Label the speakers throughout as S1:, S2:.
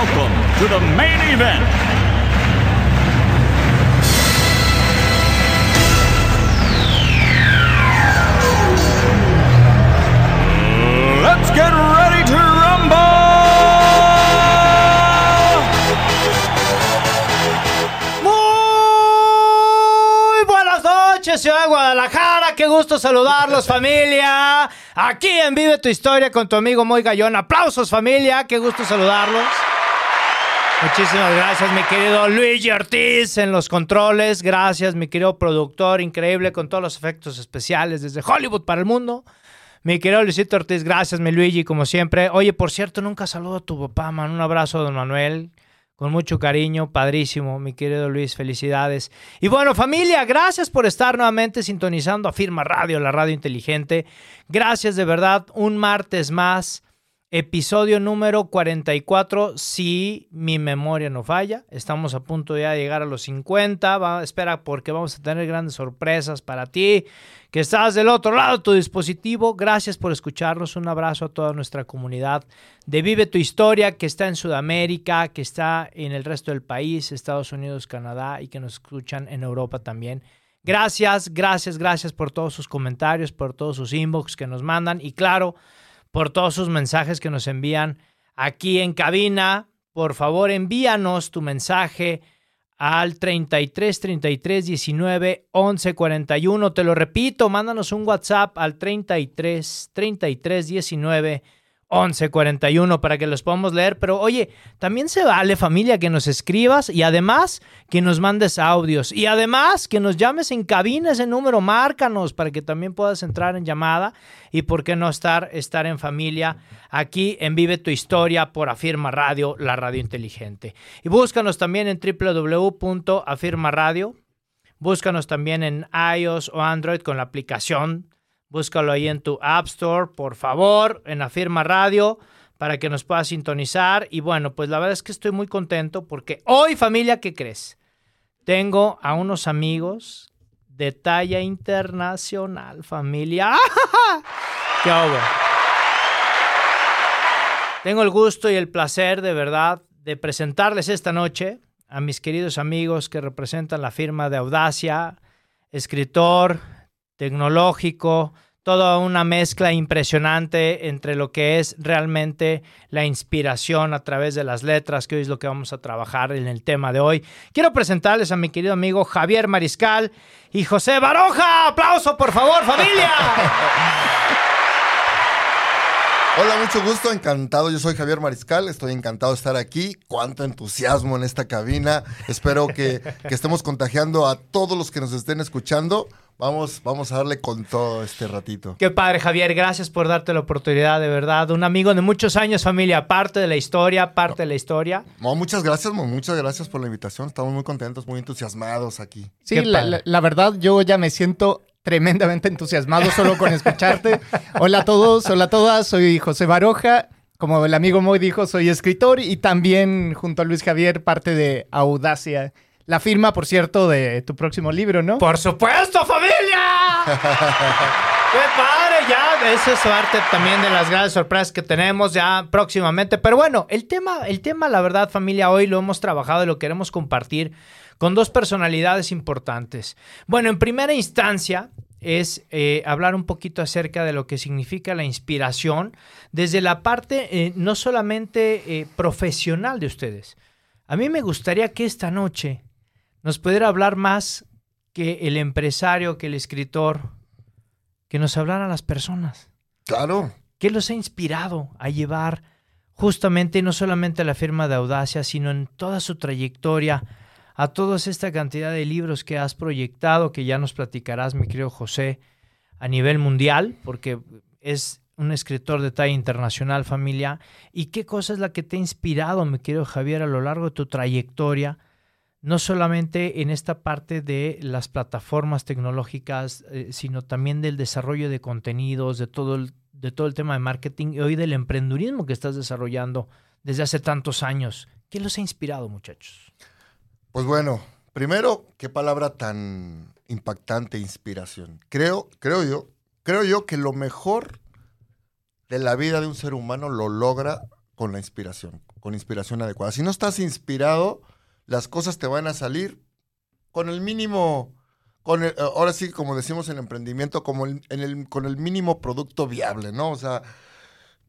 S1: welcome to the main event. Let's get ready to rumble!
S2: Muy buenas noches, ciudad de Guadalajara. Qué gusto saludarlos, familia. Aquí en Vive tu Historia con tu amigo Moy Gallón. Aplausos, familia. Qué gusto saludarlos. Muchísimas gracias, mi querido Luigi Ortiz en los controles. Gracias, mi querido productor, increíble con todos los efectos especiales desde Hollywood para el mundo. Mi querido Luisito Ortiz, gracias, mi Luigi, como siempre. Oye, por cierto, nunca saludo a tu papá, man. Un abrazo, don Manuel. Con mucho cariño, padrísimo, mi querido Luis, felicidades. Y bueno, familia, gracias por estar nuevamente sintonizando a Firma Radio, la radio inteligente. Gracias de verdad, un martes más, episodio número 44, si mi memoria no falla. Estamos a punto ya de llegar a los 50. Va, espera, porque vamos a tener grandes sorpresas para ti, que estás del otro lado de tu dispositivo. Gracias por escucharnos. Un abrazo a toda nuestra comunidad de Vive tu Historia, que está en Sudamérica, que está en el resto del país, Estados Unidos, Canadá y que nos escuchan en Europa también. Gracias, gracias, gracias por todos sus comentarios, por todos sus inbox que nos mandan y claro, por todos sus mensajes que nos envían aquí en cabina. Por favor, envíanos tu mensaje al 33 33 19 11 41. Te lo repito, mándanos un WhatsApp al 33 33 19 1141 para que los podamos leer. Pero oye, también se vale familia que nos escribas y además que nos mandes audios y además que nos llames en cabina ese número, márcanos para que también puedas entrar en llamada y por qué no estar, estar en familia aquí en Vive tu Historia por Afirma Radio, la radio inteligente. Y búscanos también en www.afirmaradio. Búscanos también en iOS o Android con la aplicación Búscalo ahí en tu App Store, por favor, en Afirma Radio, para que nos puedas sintonizar. Y bueno, pues la verdad es que estoy muy contento porque hoy, familia, ¿qué crees? Tengo a unos amigos de talla internacional, familia. ¡Qué hago? Tengo el gusto y el placer, de verdad, de presentarles esta noche a mis queridos amigos que representan la firma de Audacia, escritor, tecnológico, toda una mezcla impresionante entre lo que es realmente la inspiración a través de las letras, que hoy es lo que vamos a trabajar en el tema de hoy. Quiero presentarles a mi querido amigo Javier Mariscal y José Baroja. Aplauso, por favor, familia.
S3: Hola, mucho gusto, encantado. Yo soy Javier Mariscal, estoy encantado de estar aquí. Cuánto entusiasmo en esta cabina. Espero que, que estemos contagiando a todos los que nos estén escuchando. Vamos, vamos a darle con todo este ratito.
S2: Qué padre, Javier. Gracias por darte la oportunidad, de verdad. Un amigo de muchos años, familia. Parte de la historia, parte de la historia.
S3: No, muchas gracias, Mo, muchas gracias por la invitación. Estamos muy contentos, muy entusiasmados aquí.
S4: Sí, la verdad, yo ya me siento tremendamente entusiasmado solo con escucharte. Hola a todos, hola a todas, soy José Baroja. Como el amigo Moy dijo, soy escritor y también, junto a Luis Javier, parte de Audacia. La firma, por cierto, de tu próximo libro, ¿no?
S2: ¡Por supuesto, familia! ¡Qué padre! Ya, esa es parte también de las grandes sorpresas que tenemos ya próximamente. Pero bueno, el tema, el tema, la verdad, familia, hoy lo hemos trabajado y lo queremos compartir con dos personalidades importantes. Bueno, en primera instancia es eh, hablar un poquito acerca de lo que significa la inspiración desde la parte eh, no solamente eh, profesional de ustedes. A mí me gustaría que esta noche nos pudiera hablar más que el empresario, que el escritor, que nos hablaran las personas.
S3: Claro.
S2: ¿Qué los ha inspirado a llevar justamente no solamente a la firma de Audacia, sino en toda su trayectoria, a toda esta cantidad de libros que has proyectado, que ya nos platicarás, mi querido José, a nivel mundial, porque es un escritor de talla internacional, familia. ¿Y qué cosa es la que te ha inspirado, mi querido Javier, a lo largo de tu trayectoria? No solamente en esta parte de las plataformas tecnológicas, eh, sino también del desarrollo de contenidos, de todo, el, de todo el tema de marketing y hoy del emprendurismo que estás desarrollando desde hace tantos años. ¿Qué los ha inspirado, muchachos?
S3: Pues bueno, primero, qué palabra tan impactante, inspiración. Creo, creo yo, creo yo que lo mejor de la vida de un ser humano lo logra con la inspiración, con inspiración adecuada. Si no estás inspirado, las cosas te van a salir con el mínimo, con el- ahora sí, como decimos en emprendimiento, como el- con el mínimo producto viable, ¿no? O sea,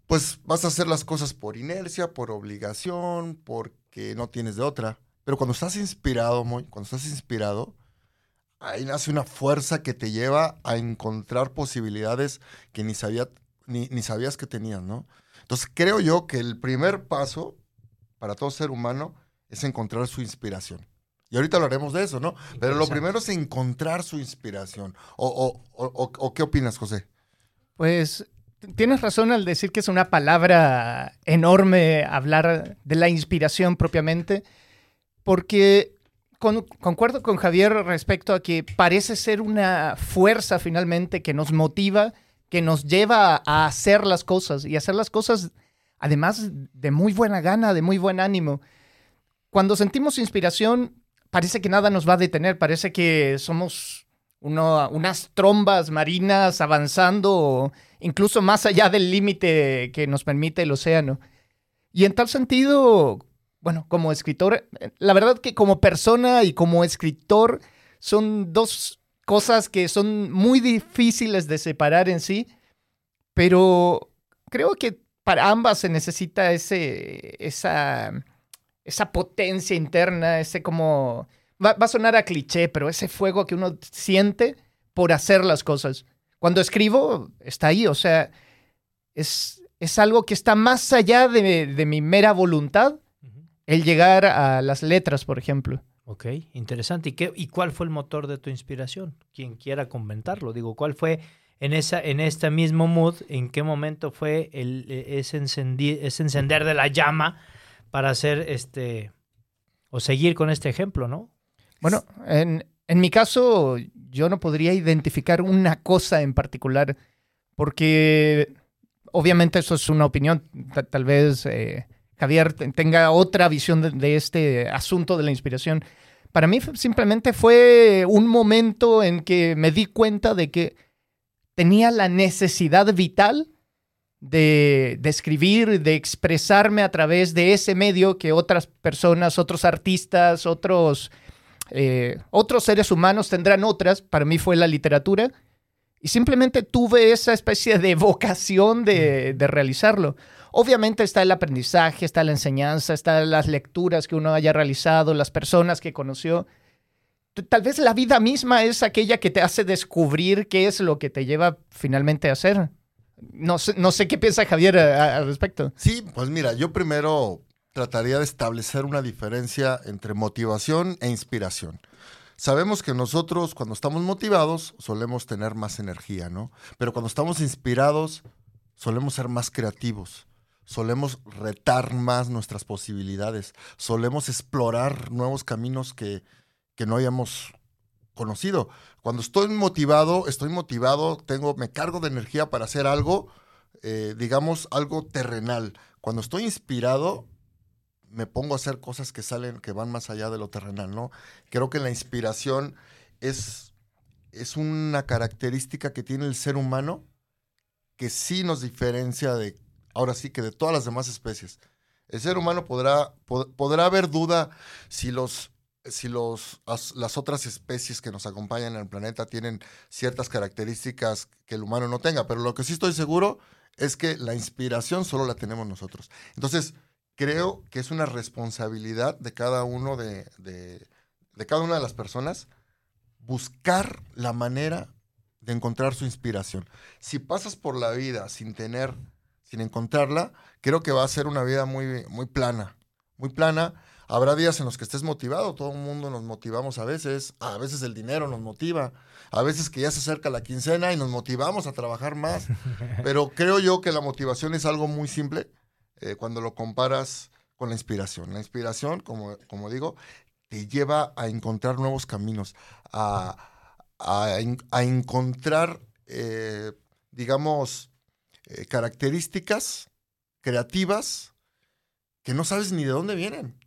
S3: pues vas a hacer las cosas por inercia, por obligación, porque no tienes de otra. Pero cuando estás inspirado, Moy, cuando estás inspirado, ahí nace una fuerza que te lleva a encontrar posibilidades que ni, sabía, ni, ni sabías que tenías, ¿no? Entonces creo yo que el primer paso para todo ser humano es encontrar su inspiración. Y ahorita hablaremos de eso, ¿no? Pero lo primero es encontrar su inspiración. ¿O, o- o- o- qué opinas, José?
S4: Pues tienes razón al decir que es una palabra enorme hablar de la inspiración propiamente, porque con- concuerdo con Javier respecto a que parece ser una fuerza finalmente que nos motiva, que nos lleva a hacer las cosas y hacer las cosas además de muy buena gana, de muy buen ánimo. Cuando sentimos inspiración, parece que nada nos va a detener, parece que somos unas trombas marinas avanzando incluso más allá del límite que nos permite el océano. Y en tal sentido, bueno, como escritor, eh, la verdad que como persona y como escritor son dos cosas que son muy difíciles de separar en sí, pero creo que para ambas se necesita ese, esa, esa potencia interna, ese como... Va, va a sonar a cliché, pero ese fuego que uno siente por hacer las cosas. Cuando escribo, está ahí, o sea, es, es algo que está más allá de, de mi mera voluntad, el llegar a las letras, por ejemplo.
S2: Ok, interesante. ¿Y, qué, ¿Y cuál fue el motor de tu inspiración? Quien quiera comentarlo. Digo, ¿cuál fue en, esa, en este mismo mood? ¿En qué momento fue el, eh, ese, ese encender de la llama para hacer este o seguir con este ejemplo, no?
S4: Bueno, en, en mi caso, yo no podría identificar una cosa en particular, porque obviamente eso es una opinión. Ta- tal vez eh, Javier te- tenga otra visión de, este asunto de la inspiración. Para mí simplemente fue un momento en que me di cuenta de que tenía la necesidad vital de, de escribir, de expresarme a través de ese medio que otras personas, otros artistas, otros eh, otros seres humanos tendrán otras, para mí fue la literatura, y simplemente tuve esa especie de vocación de, de realizarlo. Obviamente está el aprendizaje, está la enseñanza, están las lecturas que uno haya realizado, las personas que conoció. Tal vez la vida misma es aquella que te hace descubrir qué es lo que te lleva finalmente a hacer. No sé, no sé qué piensa Javier a- al respecto.
S3: Sí, pues mira, yo primero trataría de establecer una diferencia entre motivación e inspiración. Sabemos que nosotros cuando estamos motivados solemos tener más energía, ¿no? Pero cuando estamos inspirados solemos ser más creativos, solemos retar más nuestras posibilidades, solemos explorar nuevos caminos que, que no hayamos conocido. Cuando estoy motivado, estoy motivado, tengo, me cargo de energía para hacer algo, eh, digamos, algo terrenal. Cuando estoy inspirado, me pongo a hacer cosas que salen, que van más allá de lo terrenal, ¿no? Creo que la inspiración es, es una característica que tiene el ser humano que sí nos diferencia de, ahora sí que de todas las demás especies. El ser humano podrá, pod- podrá haber duda si los si los, as- las otras especies que nos acompañan en el planeta tienen ciertas características que el humano no tenga, pero lo que sí estoy seguro es que la inspiración solo la tenemos nosotros. Entonces, creo que es una responsabilidad de cada uno de- de cada una de las personas buscar la manera de encontrar su inspiración. Si pasas por la vida sin tener, sin encontrarla, creo que va a ser una vida muy, muy plana, muy plana. Habrá días en los que estés motivado, todo el mundo nos motivamos a veces, a veces el dinero nos motiva, a veces que ya se acerca la quincena y nos motivamos a trabajar más, pero creo yo que la motivación es algo muy simple eh, cuando lo comparas con la inspiración. La inspiración, como, como digo, te lleva a encontrar nuevos caminos, a, a, a encontrar, eh, digamos, eh, características creativas que no sabes ni de dónde vienen.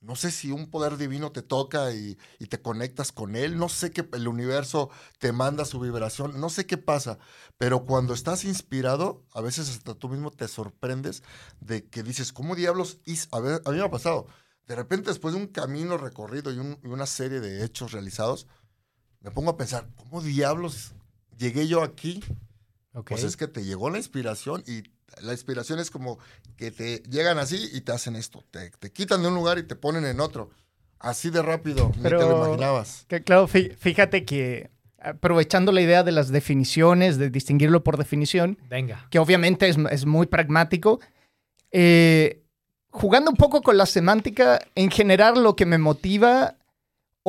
S3: No sé si un poder divino te toca y, te conectas con él. No sé que el universo te manda su vibración. No sé qué pasa. Pero cuando estás inspirado, a veces hasta tú mismo te sorprendes de que dices, ¿cómo diablos? A, mí me ha pasado. De repente, después de un camino recorrido y una serie de hechos realizados, me pongo a pensar, ¿cómo diablos llegué yo aquí? Okay. Pues es que te llegó la inspiración y la inspiración es como que te llegan así y te hacen esto. Te, te quitan de un lugar y te ponen en otro. Así de rápido,
S4: Pero,
S3: ni te lo imaginabas.
S4: Que, claro, fíjate que aprovechando la idea de las definiciones, de distinguirlo por definición,
S2: Venga.
S4: que obviamente es, es muy pragmático, eh, jugando un poco con la semántica, en general lo que me motiva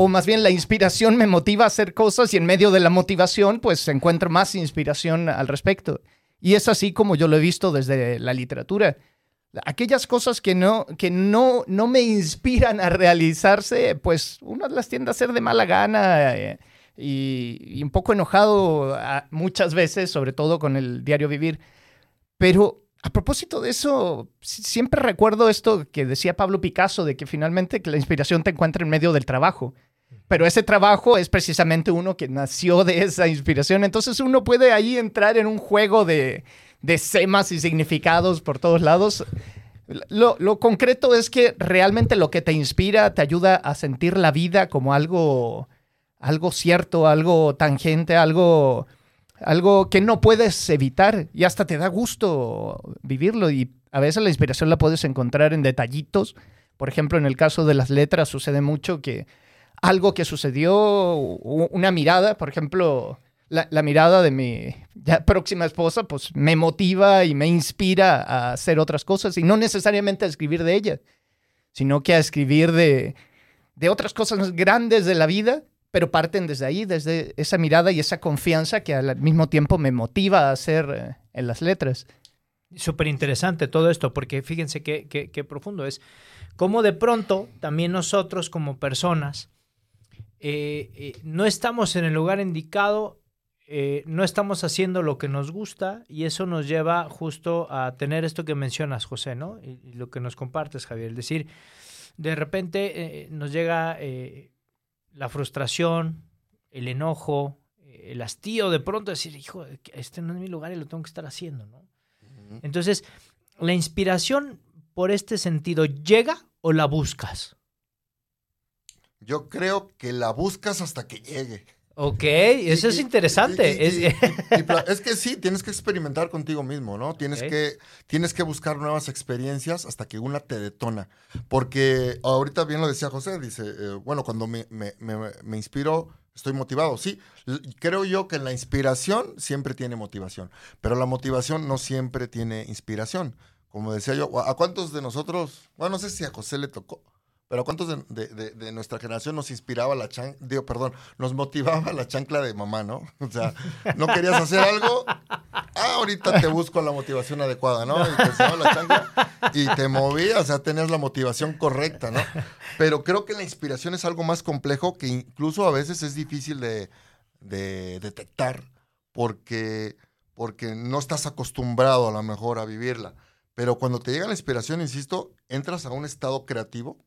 S4: o más bien la inspiración me motiva a hacer cosas y en medio de la motivación pues encuentro más inspiración al respecto. Y es así como yo lo he visto desde la literatura. Aquellas cosas que no, que no, no me inspiran a realizarse, pues uno las tiende a hacer de mala gana eh, y, un poco enojado a, muchas veces, sobre todo con el diario vivir. Pero a propósito de eso, siempre recuerdo esto que decía Pablo Picasso, de que finalmente que la inspiración te encuentra en medio del trabajo. Pero ese trabajo es precisamente uno que nació de esa inspiración. Entonces uno puede ahí entrar en un juego de, de semas y significados por todos lados. Lo, lo, concreto es que realmente lo que te inspira te ayuda a sentir la vida como algo, algo cierto, algo tangente, algo, algo que no puedes evitar y hasta te da gusto vivirlo. Y a veces la inspiración la puedes encontrar en detallitos. Por ejemplo, en el caso de las letras sucede mucho que algo que sucedió, una mirada, por ejemplo, la, mirada de mi próxima esposa, pues me motiva y me inspira a hacer otras cosas y no necesariamente a escribir de ella, sino que a escribir de, de otras cosas grandes de la vida, pero parten desde ahí, desde esa mirada y esa confianza que al mismo tiempo me motiva a hacer eh, en las letras.
S2: Súper interesante todo esto, porque fíjense qué, qué, qué profundo es. Cómo de pronto también nosotros como personas, eh, eh, no estamos en el lugar indicado, eh, no estamos haciendo lo que nos gusta y eso nos lleva justo a tener esto que mencionas, José, ¿no? Y, y lo que nos compartes, Javier. Es decir, de repente nos llega la frustración, el enojo, el hastío, de pronto decir, hijo, este no es mi lugar y lo tengo que estar haciendo, ¿no? Uh -huh. Entonces, la inspiración por este sentido, ¿llega o la buscas?
S3: Yo creo que la buscas hasta que llegue.
S2: Ok, eso y, es interesante.
S3: Y, y, es... que sí, tienes que experimentar contigo mismo, ¿no? Tienes, okay. que, tienes que buscar nuevas experiencias hasta que una te detona. Porque ahorita bien lo decía José, dice, eh, bueno, cuando me, me, me, me, inspiro, estoy motivado. Sí, creo yo que la inspiración siempre tiene motivación, pero la motivación no siempre tiene inspiración. Como decía yo, ¿a cuántos de nosotros, bueno, no sé si a José le tocó, pero ¿cuántos de, de, nuestra generación nos inspiraba la chancla, digo, perdón, nos motivaba la chancla de mamá, ¿no? O sea, no querías hacer algo, ah, ahorita te busco la motivación adecuada, ¿no? Y te la chancla y te movías, o sea, tenías la motivación correcta, ¿no? Pero creo que la inspiración es algo más complejo que incluso a veces es difícil de, detectar porque, porque no estás acostumbrado a lo mejor a vivirla. Pero cuando te llega la inspiración, insisto, entras a un estado creativo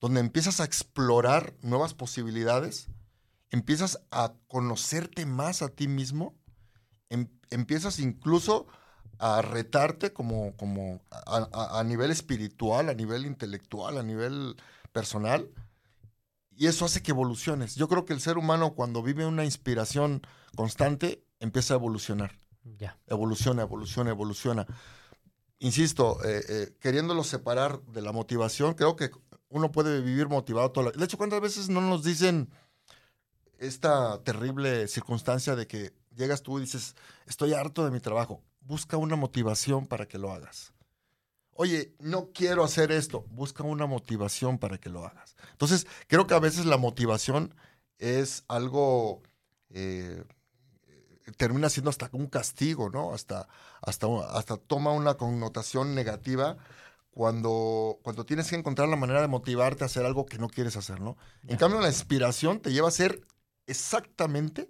S3: donde empiezas a explorar nuevas posibilidades, empiezas a conocerte más a ti mismo, em, empiezas incluso a retarte como, como a, a, a, nivel espiritual, a nivel intelectual, a nivel personal, y eso hace que evoluciones. Yo creo que el ser humano cuando vive una inspiración constante empieza a evolucionar.
S2: Ya.
S3: Evoluciona, evoluciona, evoluciona. Insisto, eh, eh, queriéndolo separar de la motivación, creo que uno puede vivir motivado toda la De hecho, ¿cuántas veces no nos dicen esta terrible circunstancia de que llegas tú y dices, estoy harto de mi trabajo? Busca una motivación para que lo hagas. oye, no quiero hacer esto, busca una motivación para que lo hagas. Entonces, creo que a veces la motivación es algo, eh, termina siendo hasta un castigo, ¿no? Hasta, hasta, hasta toma una connotación negativa cuando, cuando tienes que encontrar la manera de motivarte a hacer algo que no quieres hacer, ¿no? En cambio, la inspiración te lleva a hacer exactamente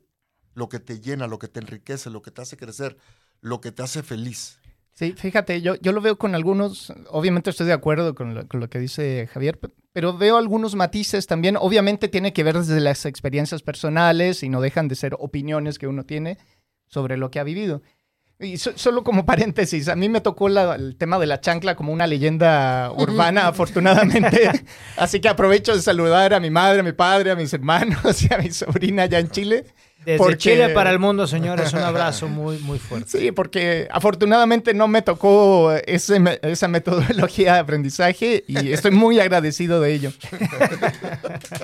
S3: lo que te llena, lo que te enriquece, lo que te hace crecer, lo que te hace feliz.
S4: Sí, fíjate, yo, yo lo veo con algunos, obviamente estoy de acuerdo con lo, con lo que dice Javier, pe- pero veo algunos matices también. Obviamente tiene que ver desde las experiencias personales y no dejan de ser opiniones que uno tiene sobre lo que ha vivido. Y so- solo como paréntesis, a mí me tocó la- el tema de la chancla como una leyenda urbana, afortunadamente. Así que aprovecho de saludar a mi madre, a mi padre, a mis hermanos y a mi sobrina allá en Chile.
S2: Desde
S4: Porque-
S2: Chile para el mundo, señores, un abrazo muy, muy fuerte.
S4: Sí, porque afortunadamente no me tocó ese esa metodología de aprendizaje y estoy muy agradecido de ello.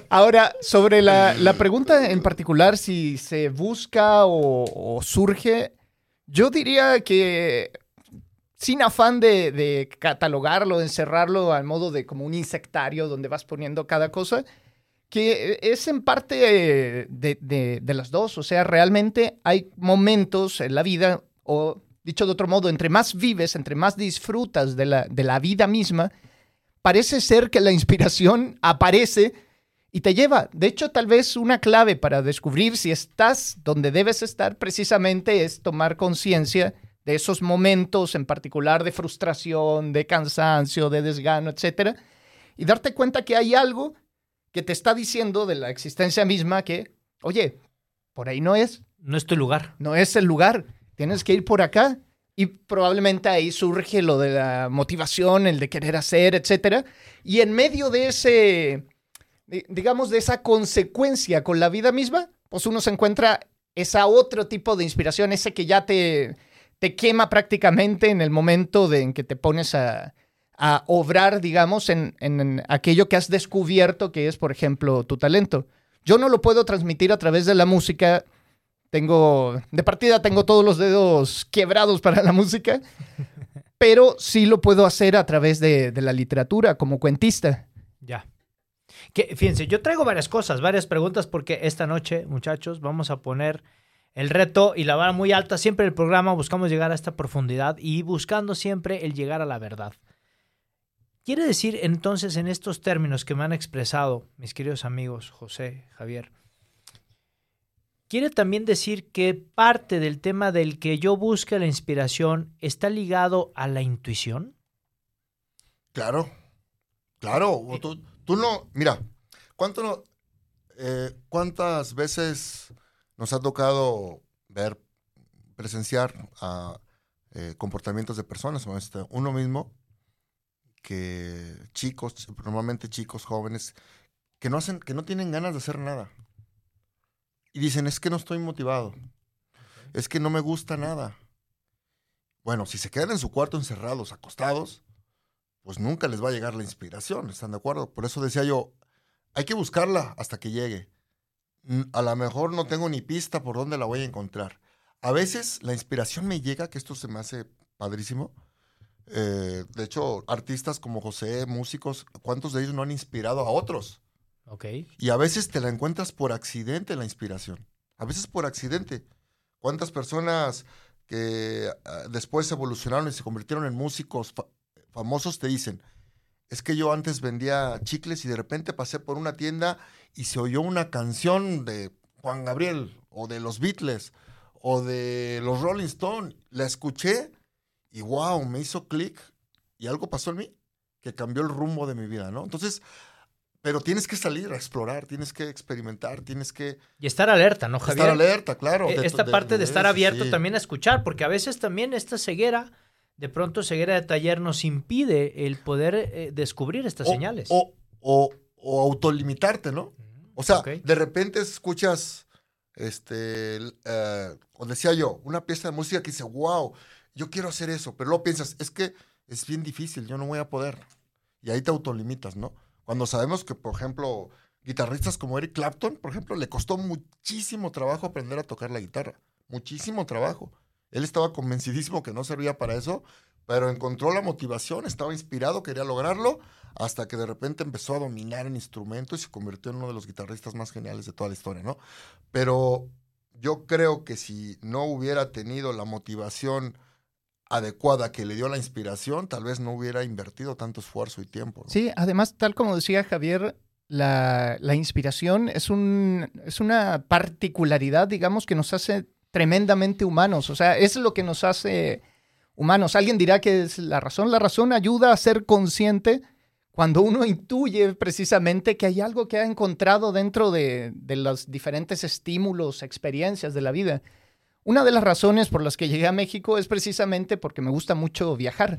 S4: Ahora, sobre la, la pregunta en particular, si se busca o, o surge, yo diría que sin afán de, catalogarlo, encerrarlo al modo de como un insectario donde vas poniendo cada cosa, que es en parte eh, de, las dos. O sea, realmente hay momentos en la vida, o dicho de otro modo, entre más vives, entre más disfrutas de la vida misma, parece ser que la inspiración aparece y te lleva. De hecho, tal vez una clave para descubrir si estás donde debes estar precisamente es tomar conciencia de esos momentos en particular de frustración, de cansancio, de desgano, etcétera, y darte cuenta que hay algo que te está diciendo de la existencia misma que, oye, por ahí no es,
S2: No es tu lugar.
S4: no es el lugar, tienes que ir por acá. Y probablemente ahí surge lo de la motivación, el de querer hacer, etcétera. Y en medio de ese, digamos, de esa consecuencia con la vida misma, pues uno se encuentra esa otro tipo de inspiración, ese que ya te, te quema prácticamente en el momento de, en que te pones a, a obrar, digamos, en, en- en aquello que has descubierto que es, por ejemplo, tu talento. Yo no lo puedo transmitir a través de la música. Tengo, de partida tengo todos los dedos quebrados para la música, pero sí lo puedo hacer a través de, de la literatura como cuentista.
S2: Ya. Que, fíjense, yo traigo varias cosas, varias preguntas, porque esta noche, muchachos, vamos a poner el reto y la vara muy alta. Siempre en el programa buscamos llegar a esta profundidad y buscando siempre el llegar a la verdad. Quiere decir entonces en estos términos que me han expresado mis queridos amigos José, Javier, quiere también decir que parte del tema del que yo busque la inspiración está ligado a la intuición.
S3: Claro, claro. o Tú, tú no, mira, ¿cuánto no, eh, ¿cuántas veces nos ha tocado ver, presenciar a eh, comportamientos de personas, este, uno mismo, que chicos, normalmente chicos jóvenes, que no hacen, que no tienen ganas de hacer nada. Y dicen, es que no estoy motivado. Es que no me gusta nada. Bueno, si se quedan en su cuarto encerrados, acostados, pues nunca les va a llegar la inspiración, ¿están de acuerdo? Por eso decía yo, hay que buscarla hasta que llegue. Mm, A lo mejor no tengo ni pista por dónde la voy a encontrar. A veces la inspiración me llega, que esto se me hace padrísimo. Eh, de hecho, artistas como José, músicos, ¿cuántos de ellos no han inspirado a otros?
S2: Ok.
S3: Y a veces te la encuentras por accidente la inspiración. A veces por accidente. ¿Cuántas personas que ah, después evolucionaron y se convirtieron en músicos famosos te dicen, es que yo antes vendía chicles y de repente pasé por una tienda y se oyó una canción de Juan Gabriel o de los Beatles o de los Rolling Stones. La escuché y wow, me hizo clic y algo pasó en mí que cambió el rumbo de mi vida, ¿no? Entonces, pero tienes que salir a explorar, tienes que experimentar, tienes que
S2: Y estar alerta, ¿no, Javier?
S3: estar alerta, claro.
S2: Eh,
S3: de-
S2: esta parte de estar abierto
S3: sí.
S2: también a escuchar, porque a veces también esta ceguera, de pronto ceguera de taller nos impide el poder eh, descubrir estas
S3: o,
S2: señales.
S3: O, o, o autolimitarte, ¿no? O sea, de repente escuchas, este, eh, o decía yo, una pieza de música que dice, wow, yo quiero hacer eso, pero luego piensas, es que es bien difícil, yo no voy a poder. Y ahí te autolimitas, ¿no? Cuando sabemos que, por ejemplo, guitarristas como Eric Clapton, por ejemplo, le costó muchísimo trabajo aprender a tocar la guitarra, muchísimo trabajo. Él estaba convencidísimo que no servía para eso, pero encontró la motivación, estaba inspirado, quería lograrlo, hasta que de repente empezó a dominar en instrumento y se convirtió en uno de los guitarristas más geniales de toda la historia, ¿no? Pero yo creo que si no hubiera tenido la motivación adecuada que le dio la inspiración, tal vez no hubiera invertido tanto esfuerzo y tiempo.
S4: Sí, además, tal como decía Javier, la, la inspiración es, un, es una particularidad, digamos, que nos hace tremendamente humanos. O sea, es lo que nos hace humanos. Alguien dirá que es la razón. La razón ayuda a ser consciente cuando uno intuye precisamente que hay algo que ha encontrado dentro de, de los diferentes estímulos, experiencias de la vida. Una de las razones por las que llegué a México es precisamente porque me gusta mucho viajar.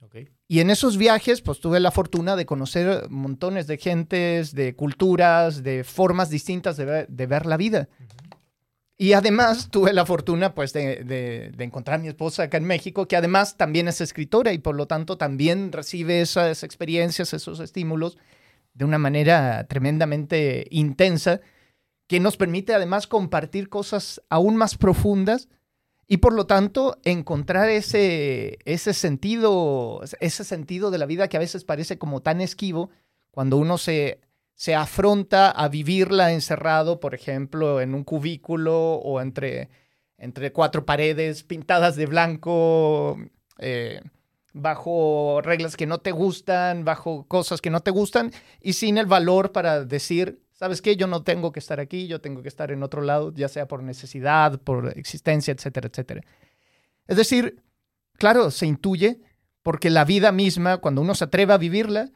S2: Ok.
S4: Y en esos viajes, pues tuve la fortuna de conocer montones de gentes, de culturas, de formas distintas de ver, de ver la vida. Y además tuve la fortuna, pues, de, de- encontrar a mi esposa acá en México, que además también es escritora y por lo tanto también recibe esas experiencias, esos estímulos de una manera tremendamente intensa, que nos permite además compartir cosas aún más profundas y por lo tanto encontrar ese, ese sentido, ese sentido de la vida que a veces parece como tan esquivo cuando uno se, se afronta a vivirla encerrado, por ejemplo, en un cubículo o entre, entre cuatro paredes pintadas de blanco, eh, bajo reglas que no te gustan, bajo cosas que no te gustan y sin el valor para decir, ¿sabes qué? Yo no tengo que estar aquí, yo tengo que estar en otro lado, ya sea por necesidad, por existencia, etcétera, etcétera. Es decir, claro, se intuye porque la vida misma, cuando uno se atreve a vivirla,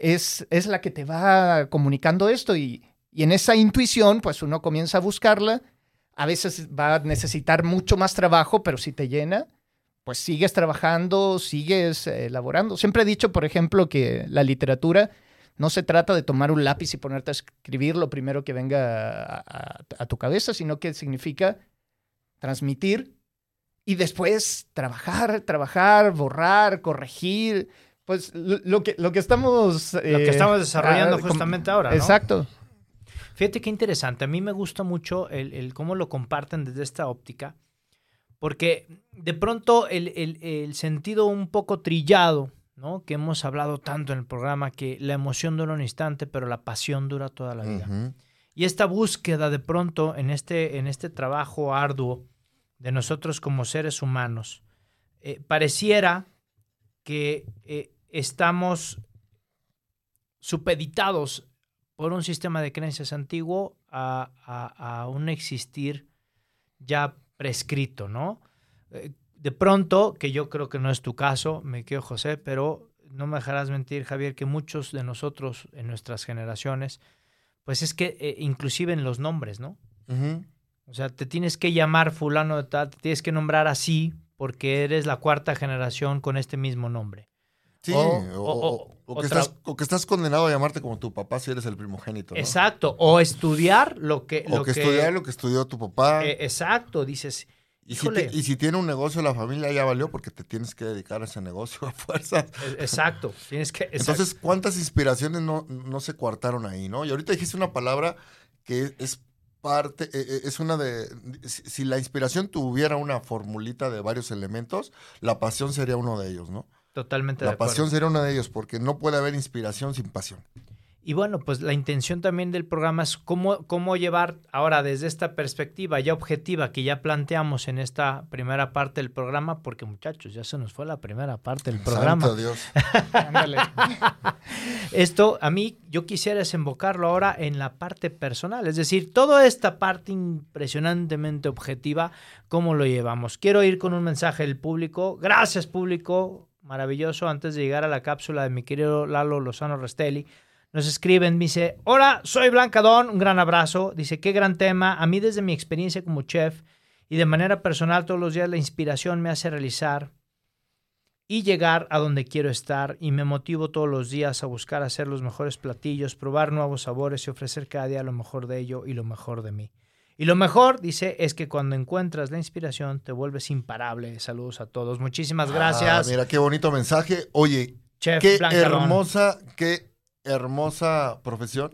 S4: es, es la que te va comunicando esto y, y en esa intuición, pues uno comienza a buscarla. A veces va a necesitar mucho más trabajo, pero si te llena, pues sigues trabajando, sigues eh, elaborando. Siempre he dicho, por ejemplo, que la literatura no se trata de tomar un lápiz y ponerte a escribir lo primero que venga a, a- a tu cabeza, sino que significa transmitir y después trabajar, trabajar, borrar, corregir. Pues lo, que, lo que estamos...
S2: Lo que estamos desarrollando
S4: ah,
S2: justamente ahora, ¿no?
S4: Exacto.
S2: Fíjate qué interesante. A mí me gusta mucho el, el cómo lo comparten desde esta óptica, porque de pronto el, el- el sentido un poco trillado, ¿no? Que hemos hablado tanto en el programa, que la emoción dura un instante, pero la pasión dura toda la vida. Y esta búsqueda de pronto en este, en este trabajo arduo de nosotros como seres humanos, eh, pareciera que eh, estamos supeditados por un sistema de creencias antiguo a, a- a un existir ya prescrito, ¿no? Eh, de pronto, que yo creo que no es tu caso, me quedo José, pero no me dejarás mentir, Javier, que muchos de nosotros en nuestras generaciones, pues es que eh, inclusive en los nombres, ¿no? O sea, te tienes que llamar fulano de tal, te tienes que nombrar así porque eres la cuarta generación con este mismo nombre.
S3: Sí,
S2: O-
S3: o,
S2: o-
S3: o- o
S2: o
S3: que estás, o que estás condenado a llamarte como tu papá si eres el primogénito. ¿no?
S2: Exacto. O estudiar lo que...
S3: O
S2: lo
S3: que, estudiar lo que estudió tu papá.
S2: eh, exacto, dices...
S3: y, si te- y si tiene un negocio la familia ya valió porque te tienes que dedicar a ese negocio a fuerzas.
S2: eh, Exacto. Tienes que... exacto.
S3: Entonces, ¿cuántas inspiraciones no, no se coartaron ahí, no? Y ahorita dijiste una palabra que es parte, eh, es una de, si la inspiración tuviera una formulita de varios elementos, la pasión sería uno de ellos, ¿no?
S2: Totalmente de
S3: La
S2: acuerdo.
S3: pasión sería uno de ellos, porque no puede haber inspiración sin pasión.
S2: Y bueno, pues la intención también del programa es cómo, cómo llevar ahora desde esta perspectiva ya objetiva que ya planteamos en esta primera parte del programa, porque muchachos, ya se nos fue la primera parte del programa.
S3: Santo Dios.
S2: Esto a mí yo quisiera desembocarlo ahora en la parte personal, es decir, toda esta parte impresionantemente objetiva, ¿cómo lo llevamos? Quiero ir con un mensaje del público. Gracias público, maravilloso, antes de llegar a la cápsula de mi querido Lalo Lozano Restelli. Nos escriben, dice, hola, soy Blanca Don, un gran abrazo. Dice, qué gran tema. A mí desde mi experiencia como chef y de manera personal todos los días la inspiración me hace realizar y llegar a donde quiero estar y me motivo todos los días a buscar hacer los mejores platillos, probar nuevos sabores y ofrecer cada día lo mejor de ello y lo mejor de mí. Y lo mejor, dice, es que cuando encuentras la inspiración te vuelves imparable. Saludos a todos. Muchísimas gracias.
S3: Ah, mira, qué bonito mensaje. Oye,
S2: Chef
S3: qué hermosa, qué hermosa profesión.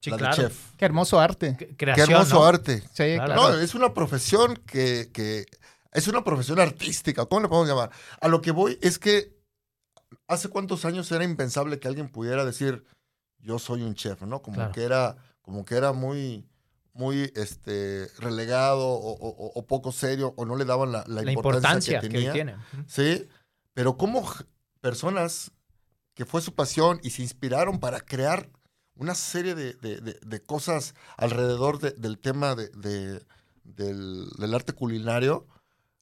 S2: Sí,
S3: la
S2: claro.
S3: de chef.
S4: Qué hermoso arte.
S3: Qué
S2: Creación,
S3: hermoso
S2: ¿no?
S3: arte.
S4: Sí,
S2: Claro.
S4: claro.
S3: No, es una profesión que, que Es una profesión artística, ¿cómo le podemos llamar? A lo que voy es que hace cuántos años era impensable que alguien pudiera decir, yo soy un chef, ¿no? Como
S2: Claro.
S3: que era, como que era muy, muy este, relegado o, o- o poco serio o no le daban la, la
S2: La
S3: importancia,
S2: importancia que,
S3: tenía.
S2: tiene.
S3: Sí, pero como personas que fue su pasión y se inspiraron para crear una serie de, de- de- de cosas alrededor de- del tema de- de- del, del arte culinario,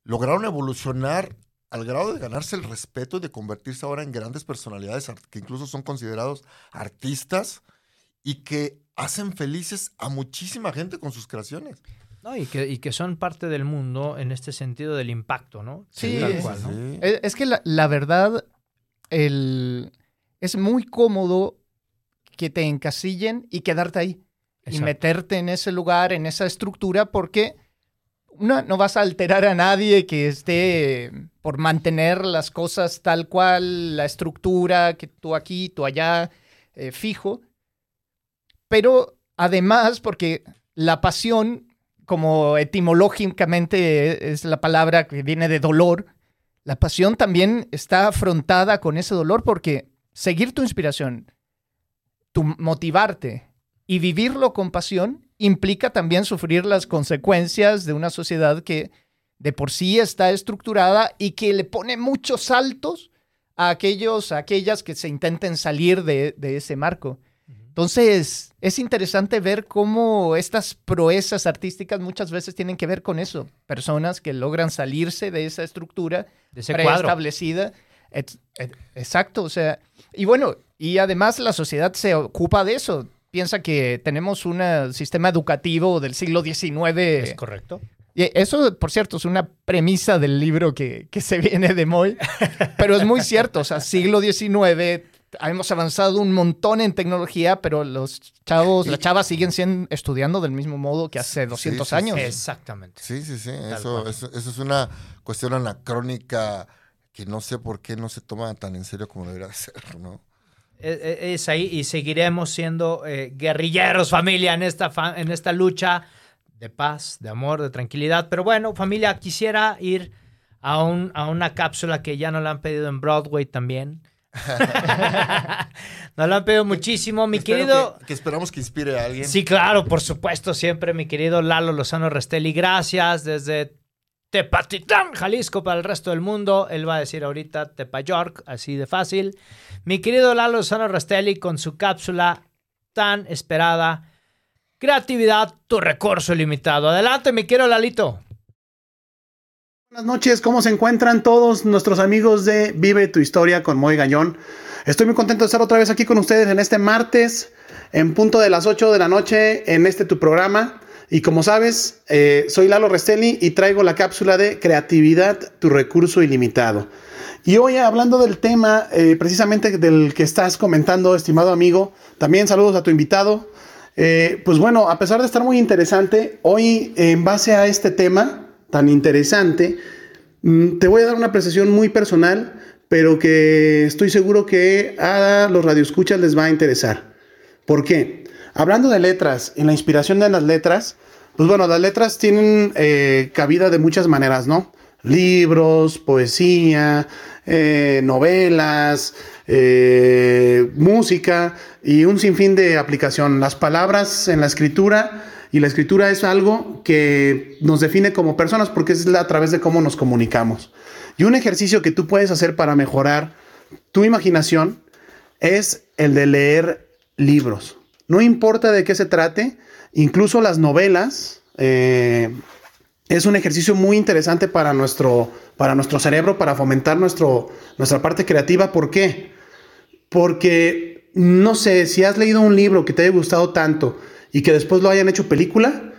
S3: lograron evolucionar al grado de ganarse el respeto y de convertirse ahora en grandes personalidades que incluso son considerados artistas y que hacen felices a muchísima gente con sus creaciones.
S2: No, y, que, y que son parte del mundo en este sentido del impacto, ¿no?
S4: Sí,
S2: Tal cual, ¿no?
S3: sí.
S4: Es, es que la, la verdad, el, es muy cómodo que te encasillen y quedarte ahí. Y meterte en ese lugar, en esa estructura, porque una, no vas a alterar a nadie que esté por mantener las cosas tal cual, la estructura, que tú aquí, tú allá, eh, fijo. Pero además, porque la pasión, como etimológicamente es la palabra que viene de dolor, la pasión también está afrontada con ese dolor porque seguir tu inspiración, tu motivarte y vivirlo con pasión implica también sufrir las consecuencias de una sociedad que de por sí está estructurada y que le pone muchos saltos a aquellos, a aquellas que se intenten salir de, de ese marco. Entonces, es interesante ver cómo estas proezas artísticas muchas veces tienen que ver con eso. Personas que logran salirse de esa estructura
S2: De ese
S4: preestablecida. Exacto, o sea, y bueno, y además la sociedad se ocupa de eso. Piensa que tenemos un sistema educativo del siglo XIX.
S2: Es correcto.
S4: Y eso, por cierto, es una premisa del libro que, que se viene de Moy, pero es muy cierto, o sea, siglo XIX, hemos avanzado un montón en tecnología, pero los chavos, las chavas siguen siendo, estudiando del mismo modo que hace 200
S3: sí,
S4: años.
S2: Exactamente.
S3: Sí, sí, sí. Eso, eso, eso es una cuestión anacrónica que no sé por qué no se toma tan en serio como debería de ser, ¿no?
S2: Es, es- es ahí y seguiremos siendo eh, guerrilleros, familia, en esta, fa- en esta lucha de paz, de amor, de tranquilidad. Pero bueno, familia, quisiera ir a, un, a una cápsula que ya nos la han pedido en Broadway también. nos la han pedido muchísimo, mi
S3: Espero
S2: querido.
S3: Que, que esperamos que inspire a alguien.
S2: Sí, claro, por supuesto, siempre, mi querido Lalo Lozano Restelli. Gracias desde Tepatitlán, Jalisco, para el resto del mundo. Él va a decir ahorita Tepayork, así de fácil. Mi querido Lalo Lozano Restelli con su cápsula tan esperada. Creatividad, tu recurso limitado. Adelante, mi querido Lalito.
S5: Buenas noches, ¿cómo se encuentran todos nuestros amigos de Vive tu historia con Moy Gallón? Estoy muy contento de estar otra vez aquí con ustedes en este martes, en punto de las 8 de la noche, en este tu programa. Y como sabes, eh, soy Lalo Restelli y traigo la cápsula de creatividad, tu recurso ilimitado. Y hoy hablando del tema eh, precisamente del que estás comentando, estimado amigo, también saludos a tu invitado. Eh, pues bueno, a pesar de estar muy interesante, hoy en base a este tema tan interesante, mm, te voy a dar una apreciación muy personal, pero que estoy seguro que a los radioescuchas les va a interesar. ¿Por qué? Hablando de letras y la inspiración de las letras, pues bueno, las letras tienen eh, cabida de muchas maneras, ¿no? Libros, poesía, eh, novelas, eh, música y un sinfín de aplicación. Las palabras en la escritura y la escritura es algo que nos define como personas porque es a través de cómo nos comunicamos. Y un ejercicio que tú puedes hacer para mejorar tu imaginación es el de leer libros. No importa de qué se trate, incluso las novelas, eh, es un ejercicio muy interesante para nuestro, para nuestro cerebro, para fomentar nuestro, nuestra parte creativa. ¿Por qué? Porque no sé, si has leído un libro que te haya gustado tanto y que después lo hayan hecho película,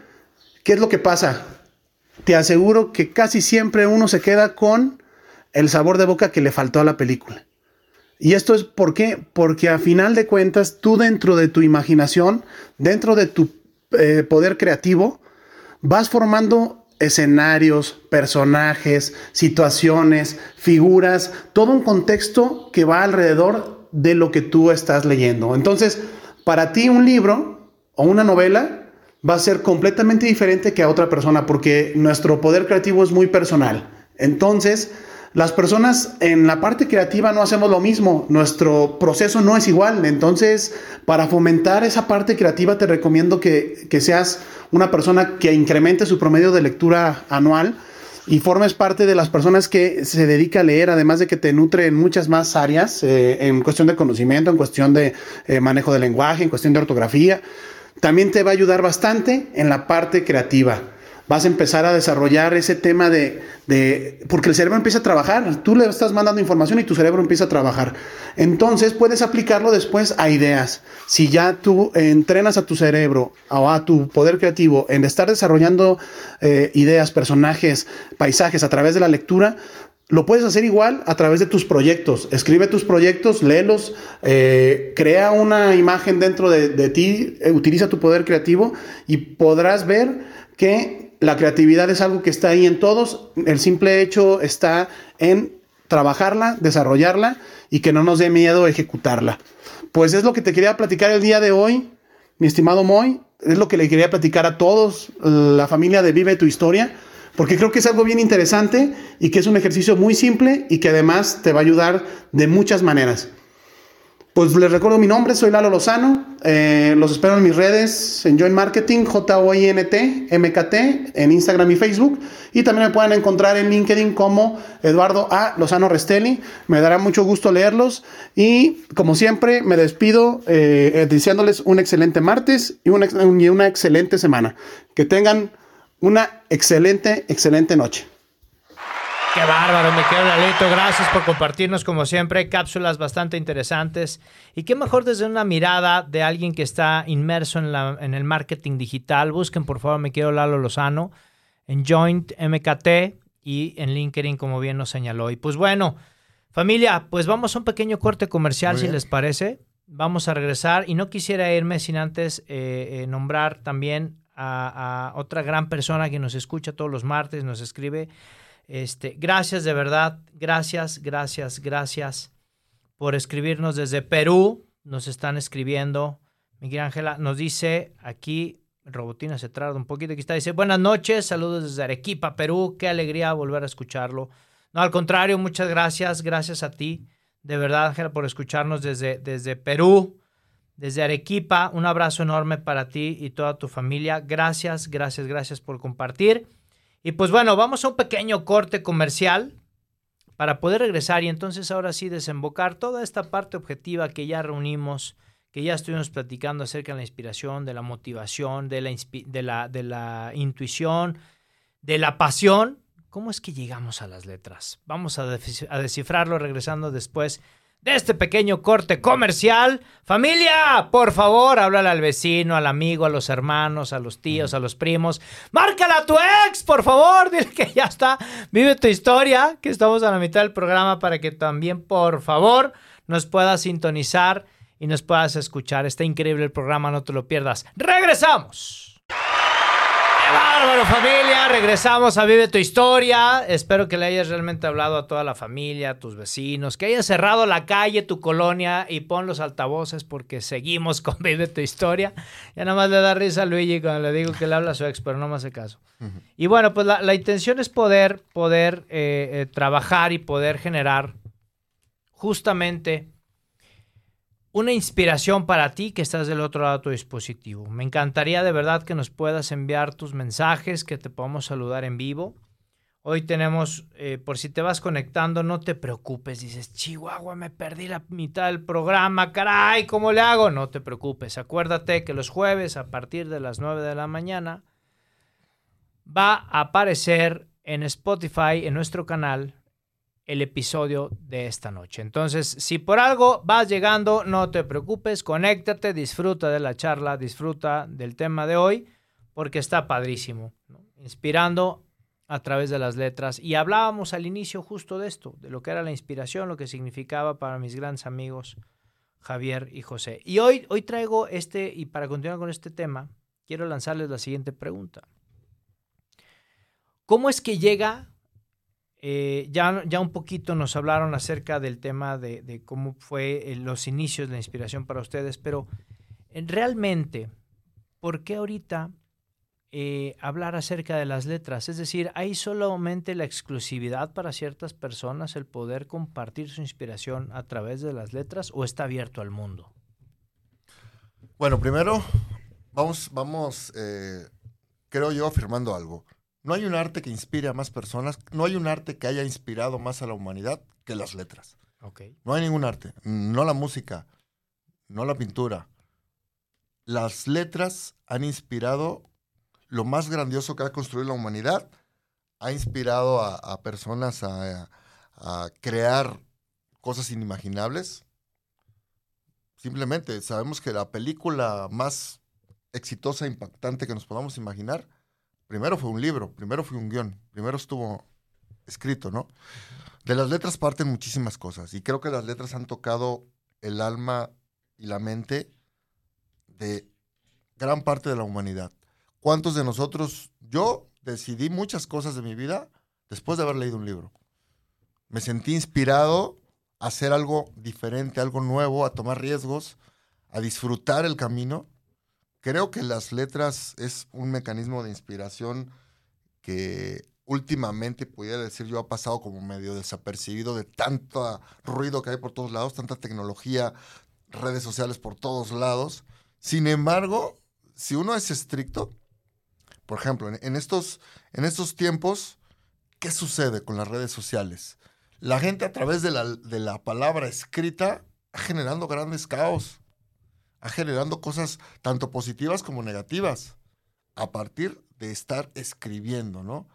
S5: ¿qué es lo que pasa? Te aseguro que casi siempre uno se queda con el sabor de boca que le faltó a la película. Y esto es por qué? Porque a final de cuentas, tú dentro de tu imaginación, dentro de tu eh, poder creativo, vas formando escenarios, personajes, situaciones, figuras, todo un contexto que va alrededor de lo que tú estás leyendo. Entonces, para ti un libro o una novela va a ser completamente diferente que a otra persona porque nuestro poder creativo es muy personal. Entonces, las personas en la parte creativa no hacemos lo mismo, nuestro proceso no es igual, entonces para fomentar esa parte creativa te recomiendo que, seas una persona que incremente su promedio de lectura anual y formes parte de las personas que se dedica a leer, además de que te nutre en muchas más áreas, eh, en cuestión de conocimiento, en cuestión de eh, manejo de lenguaje, en cuestión de ortografía. También te va a ayudar bastante en la parte creativa vas a empezar a desarrollar ese tema de, porque el cerebro empieza a trabajar, tú le estás mandando información y tu cerebro empieza a trabajar. Entonces puedes aplicarlo después a ideas. Si ya tú entrenas a tu cerebro o a tu poder creativo en estar desarrollando eh, ideas, personajes, paisajes a través de la lectura, lo puedes hacer igual a través de tus proyectos. Escribe tus proyectos, léelos, eh, crea una imagen dentro de, ti, eh, utiliza tu poder creativo y podrás ver que la creatividad es algo que está ahí en todos. El simple hecho está en trabajarla, desarrollarla y que no nos dé miedo ejecutarla. Pues es lo que te quería platicar el día de hoy, mi estimado Moy. Es lo que le quería platicar a todos, la familia de Vive tu Historia, porque creo que es algo bien interesante y que es un ejercicio muy simple y que además te va a ayudar de muchas maneras. Pues les recuerdo mi nombre, soy Lalo Lozano. Eh, los espero en mis redes, en Join Marketing, J-O-I-N-T, M-K-T, en Instagram y Facebook. Y también me pueden encontrar en LinkedIn como Eduardo A. Lozano Restelli. Me dará mucho gusto leerlos. Y como siempre, me despido eh, deseándoles un excelente martes y una, y una excelente semana. Que tengan una excelente, excelente noche.
S2: Qué bárbaro, me quedo Lalito. Gracias por compartirnos, como siempre, cápsulas bastante interesantes. Y qué mejor desde una mirada de alguien que está inmerso en, la, en el marketing digital. Busquen, por favor, me quiero Lalo Lozano en Joint MKT y en LinkedIn, como bien nos señaló. Y pues bueno, familia, pues vamos a un pequeño corte comercial, si les parece. Vamos a regresar y no quisiera irme sin antes eh, eh, nombrar también a, otra gran persona que nos escucha todos los martes, nos escribe este, gracias de verdad, gracias, gracias, gracias por escribirnos desde Perú. Nos están escribiendo. Miguel Ángela nos dice aquí, Robotina se trata un poquito, aquí está, dice, buenas noches, saludos desde Arequipa, Perú, qué alegría volver a escucharlo. No, al contrario, muchas gracias, gracias a ti, de verdad, Ángela, por escucharnos desde, desde Perú, desde Arequipa. Un abrazo enorme para ti y toda tu familia. Gracias, gracias, gracias por compartir. Y pues bueno, vamos a un pequeño corte comercial para poder regresar y entonces ahora sí desembocar toda esta parte objetiva que ya reunimos, que ya estuvimos platicando acerca de la inspiración, de la motivación, de la, intuición, de la pasión. ¿Cómo es que llegamos a las letras? Vamos a descifrarlo regresando después de este pequeño corte comercial. Familia, por favor, háblale al vecino, al amigo, a los hermanos, a los tíos, a los primos. Márcala a tu ex, por favor, dile que ya está. Vive tu historia, que estamos a la mitad del programa para que también, por favor, nos puedas sintonizar y nos puedas escuchar. Está increíble el programa, no te lo pierdas. Regresamos bárbaro familia! Regresamos a Vive tu Historia. Espero que le hayas realmente hablado a toda la familia, a tus vecinos, que hayas cerrado la calle, tu colonia y pon los altavoces porque seguimos con Vive tu Historia. Ya nada más le da risa a Luigi cuando le digo que le habla a su ex, pero no me hace caso. Y bueno, pues la, intención es poder, poder eh, eh, trabajar y poder generar justamente una inspiración para ti que estás del otro lado de tu dispositivo. Me encantaría de verdad que nos puedas enviar tus mensajes, que te podamos saludar en vivo. Hoy tenemos, eh, por si te vas conectando, no te preocupes. Dices, Chihuahua, me perdí la mitad del programa, caray, ¿cómo le hago? No te preocupes. Acuérdate que los jueves, a partir de las 9 de la mañana, va a aparecer en Spotify, en nuestro canal, el episodio de esta noche. Entonces, si por algo vas llegando, no te preocupes, conéctate, disfruta de la charla, disfruta del tema de hoy, porque está padrísimo, inspirando a través de las letras. Y hablábamos al inicio justo de esto, de lo que era la inspiración, lo que significaba para mis grandes amigos Javier y José. Y hoy, hoy traigo este, y para continuar con este tema, quiero lanzarles la siguiente pregunta. ¿Cómo es que llega eh, ya, ya un poquito nos hablaron acerca del tema de, cómo fue eh, los inicios de la inspiración para ustedes, pero eh, realmente, ¿por qué ahorita hablar acerca de las letras. Es decir, ¿hay solamente la exclusividad para ciertas personas el poder compartir su inspiración a través de las letras o está abierto al mundo?
S3: Bueno, primero, vamos, vamos, creo yo, afirmando algo. No hay un arte que inspire a más personas, no hay un arte que haya inspirado más a la humanidad que las letras.
S2: Okay.
S3: No hay ningún arte, no la música, no la pintura. Las letras han inspirado lo más grandioso que ha construido la humanidad, ha inspirado a, personas a, a crear cosas inimaginables. Simplemente sabemos que la película más exitosa, e impactante que nos podamos imaginar, primero fue un libro, primero fue un guion, primero estuvo escrito, ¿no? De las letras parten muchísimas cosas y creo que las letras han tocado el alma y la mente de gran parte de la humanidad. ¿Cuántos de nosotros, yo decidí muchas cosas de mi vida después de haber leído un libro? Me sentí inspirado a hacer algo diferente, algo nuevo, a tomar riesgos, a disfrutar el camino. Creo que las letras es un mecanismo de inspiración que últimamente, pudiera decir yo, ha pasado como medio desapercibido de tanto ruido que hay por todos lados, tanta tecnología, redes sociales por todos lados. Sin embargo, si uno es estricto, por ejemplo, en, estos, en estos tiempos, ¿qué sucede con las redes sociales? La gente a través de la, de la palabra escrita generando grandes caos, generando cosas tanto positivas como negativas a partir de estar escribiendo, ¿no?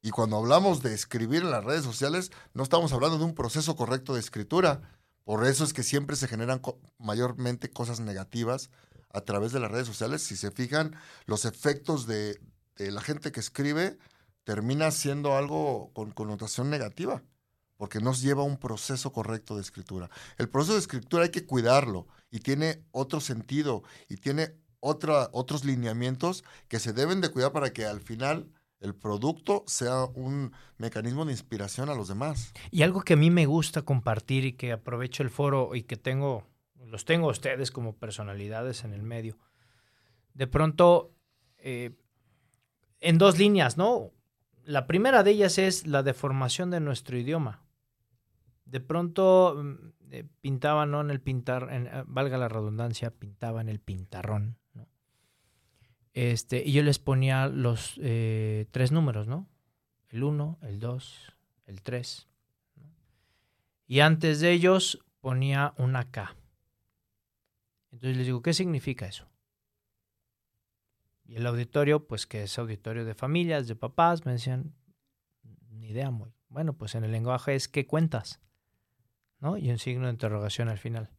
S3: Y cuando hablamos de escribir en las redes sociales, no estamos hablando de un proceso correcto de escritura. Por eso es que siempre se generan mayormente cosas negativas a través de las redes sociales. Si se fijan, los efectos de, la gente que escribe termina siendo algo con connotación negativa, porque nos lleva a un proceso correcto de escritura. El proceso de escritura hay que cuidarlo y tiene otro sentido y tiene otra, otros lineamientos que se deben de cuidar para que al final el producto sea un mecanismo de inspiración a los demás.
S2: Y algo que a mí me gusta compartir y que aprovecho el foro y que tengo los tengo ustedes como personalidades en el medio. De pronto, eh, en dos líneas, ¿no? La primera de ellas es la deformación de nuestro idioma. De pronto mm, eh, pintaban ¿no? en el pintar, en, eh, valga la redundancia, pintaban el pintarrón. Este, y yo les ponía los tres números, ¿no? El 1, el 2, el 3. Y antes de ellos ponía una K. Entonces les digo, ¿qué significa eso? Y el auditorio, pues que es auditorio de familias, de papás, me decían, ni idea muy. Bueno, pues en el lenguaje es ¿qué cuentas? ¿No? Y un signo de interrogación al final.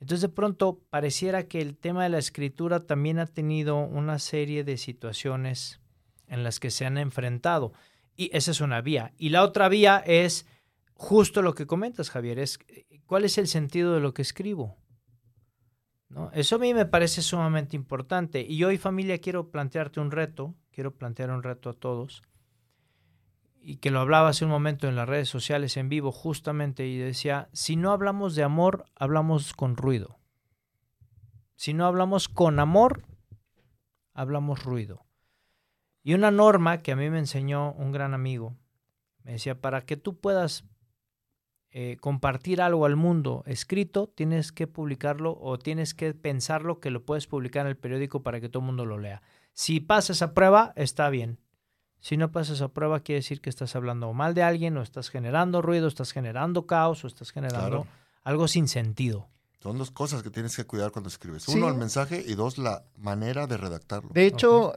S2: Entonces de pronto pareciera que el tema de la escritura también ha tenido una serie de situaciones en las que se han enfrentado. Y esa es una vía. Y la otra vía es justo lo que comentas, Javier, es cuál es el sentido de lo que escribo. Eso a mí me parece sumamente importante. Y hoy familia quiero plantearte un reto, quiero plantear un reto a todos, y que lo hablaba hace un momento en las redes sociales en vivo justamente, y decía, si no hablamos de amor, hablamos con ruido. Si no hablamos con amor, hablamos ruido. Y una norma que a mí me enseñó un gran amigo, me decía, para que tú puedas eh, compartir algo al mundo escrito, tienes que publicarlo o tienes que pensarlo que lo puedes publicar en el periódico para que todo el mundo lo lea. Si pasas a prueba, está bien. Si no pasas a prueba, quiere decir que estás hablando mal de alguien o estás generando ruido, estás generando caos o estás generando algo sin sentido.
S3: Son dos cosas que tienes que cuidar cuando escribes. Uno, el mensaje y dos, la manera de redactarlo.
S4: De hecho,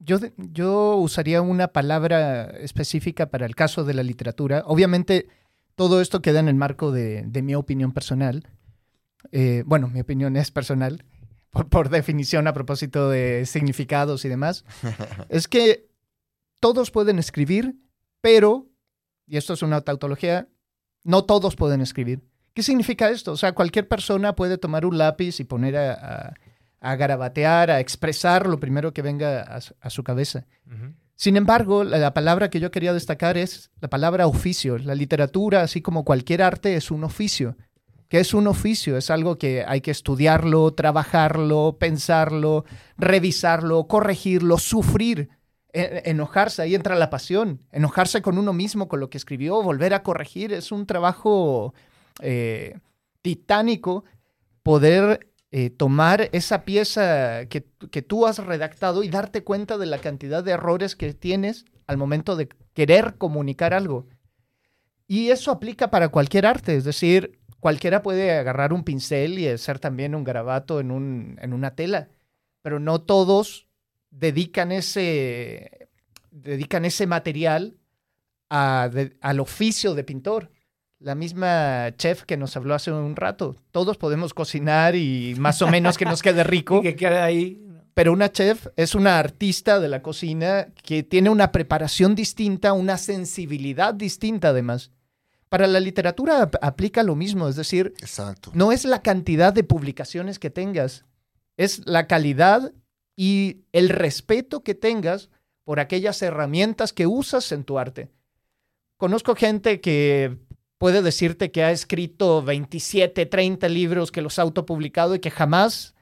S4: yo, yo usaría una palabra específica para el caso de la literatura. Obviamente, todo esto queda en el marco de, mi opinión personal. Eh, bueno, mi opinión es personal, por, definición a propósito de significados y demás. es que todos pueden escribir, pero, y esto es una tautología, no todos pueden escribir. ¿Qué significa esto? O sea, cualquier persona puede tomar un lápiz y poner a, garabatear, a expresar lo primero que venga a, su cabeza. Sin embargo, la, palabra que yo quería destacar es la palabra oficio. La literatura, así como cualquier arte, es un oficio. que es un oficio, es algo que hay que estudiarlo, trabajarlo, pensarlo, revisarlo, corregirlo, sufrir, enojarse, ahí entra la pasión, enojarse con uno mismo, con lo que escribió, volver a corregir, es un trabajo eh, titánico poder eh, tomar esa pieza que, que tú has redactado y darte cuenta de la cantidad de errores que tienes al momento de querer comunicar algo. Y eso aplica para cualquier arte, es decir, cualquiera puede agarrar un pincel y hacer también un garabato en, un, en una tela, pero no todos dedican ese, dedican ese material a- de- al oficio de pintor. La misma chef que nos habló hace un rato. Todos podemos cocinar y más o menos que nos quede rico
S2: Y que quede ahí.
S4: pero una chef es una artista de la cocina que tiene una preparación distinta, una sensibilidad distinta además. Para la literatura ap- aplica lo mismo, es decir,
S3: Exacto.
S4: no es la cantidad de publicaciones que tengas, es la calidad y el respeto que tengas por aquellas herramientas que usas en tu arte. Conozco gente que puede decirte que ha escrito 27, 30 libros, que los ha autopublicado y que jamás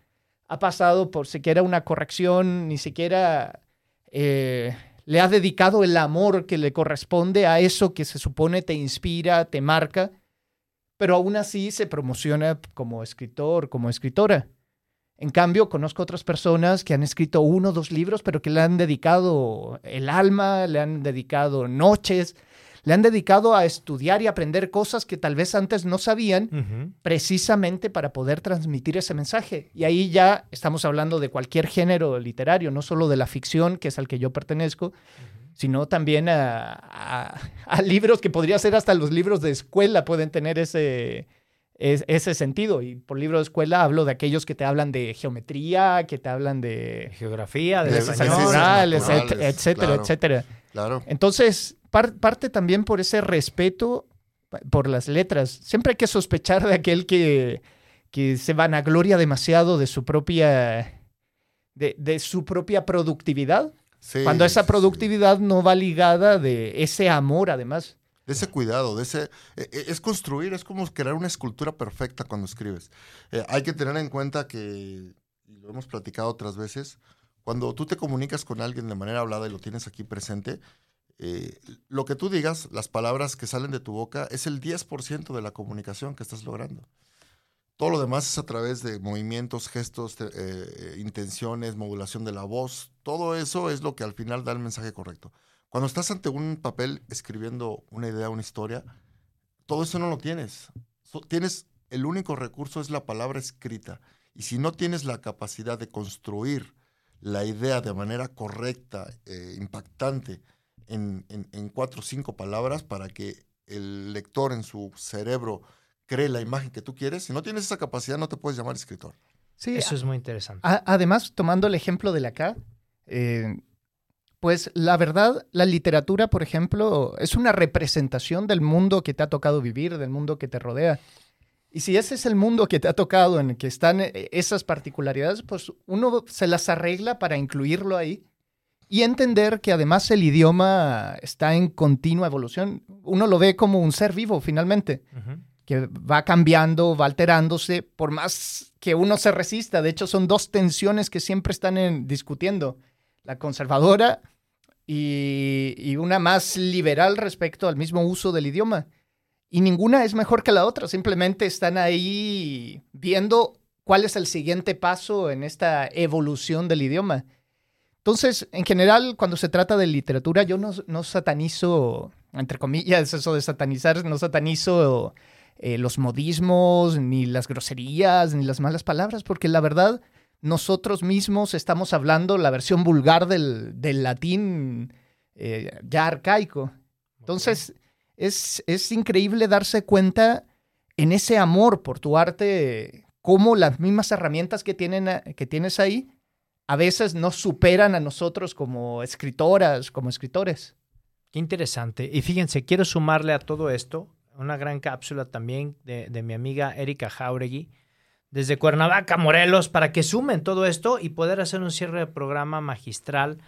S4: ha pasado por siquiera una corrección, ni siquiera eh, le ha dedicado el amor que le corresponde a eso que se supone te inspira, te marca, pero aún así se promociona como escritor, como escritora. En cambio, conozco otras personas que han escrito uno o dos libros, pero que le han dedicado el alma, le han dedicado noches, le han dedicado a estudiar y aprender cosas que tal vez antes no sabían, precisamente para poder transmitir ese mensaje. Y ahí ya estamos hablando de cualquier género literario, no solo de la ficción, que es al que yo pertenezco, sino también a, a- a libros que podría ser hasta los libros de escuela pueden tener ese, es- ese sentido. Y por libro de escuela hablo de aquellos que te hablan de geometría, que te hablan de
S2: Geografía, de español.
S4: etcétera,
S3: claro.
S4: etcétera.
S3: Claro.
S4: Entonces, par- parte también por ese respeto por las letras. Siempre hay que sospechar de aquel que, que se vanagloria demasiado de su propia, de, de su propia productividad,
S3: Sí,
S4: cuando esa
S3: sí.
S4: productividad no va ligada de ese amor, además.
S3: Ese cuidado, ese... eh, eh, Es construir, es como crear una escultura perfecta cuando escribes. Eh, hay que tener en cuenta que, y lo hemos platicado otras veces, cuando tú te comunicas con alguien de manera hablada y lo tienes aquí presente, eh, lo que tú digas, las palabras que salen de tu boca, es el 10% de la comunicación que estás logrando. Todo lo demás es a través de movimientos, gestos, eh, intenciones, modulación de la voz. Todo eso es lo que al final da el mensaje correcto. Cuando estás ante un papel escribiendo una idea, una historia, todo eso no lo tienes. So- tienes el único recurso es la palabra escrita. Y si no tienes la capacidad de construir la idea de manera correcta, eh, impactante, en, en- en cuatro o cinco palabras para que el lector en su cerebro cree la imagen que tú quieres, si no tienes esa capacidad no te puedes llamar escritor.
S4: Sí,
S2: Eso es muy interesante.
S4: A- además, tomando el ejemplo de la eh, pues la verdad, la literatura, por ejemplo, es una representación del mundo que te ha tocado vivir, del mundo que te rodea. Y si ese es el mundo que te ha tocado, en el que están eh, esas particularidades, pues uno se las arregla para incluirlo ahí y entender que además el idioma está en continua evolución. Uno lo ve como un ser vivo, finalmente que va cambiando, va alterándose, por más que uno se resista. De hecho, son dos tensiones que siempre están en- discutiendo. La conservadora y, una más liberal respecto al mismo uso del idioma. Y ninguna es mejor que la otra, simplemente están ahí viendo cuál es el siguiente paso en esta evolución del idioma. Entonces, en general, cuando se trata de literatura, yo no, no satanizo, entre comillas, eso de satanizar, no satanizo eh, los modismos, ni las groserías, ni las malas palabras, porque la verdad, nosotros mismos estamos hablando la versión vulgar del, del latín eh, ya arcaico. Entonces, es, es increíble darse cuenta en ese amor por tu arte, cómo las mismas herramientas que, tienen, que tienes ahí a veces nos superan a nosotros como escritoras, como escritores.
S2: Qué interesante. Y fíjense, quiero sumarle a todo esto una gran cápsula también de, de mi amiga Erika Jauregui desde Cuernavaca, Morelos, para que sumen todo esto y poder hacer un cierre de programa magistral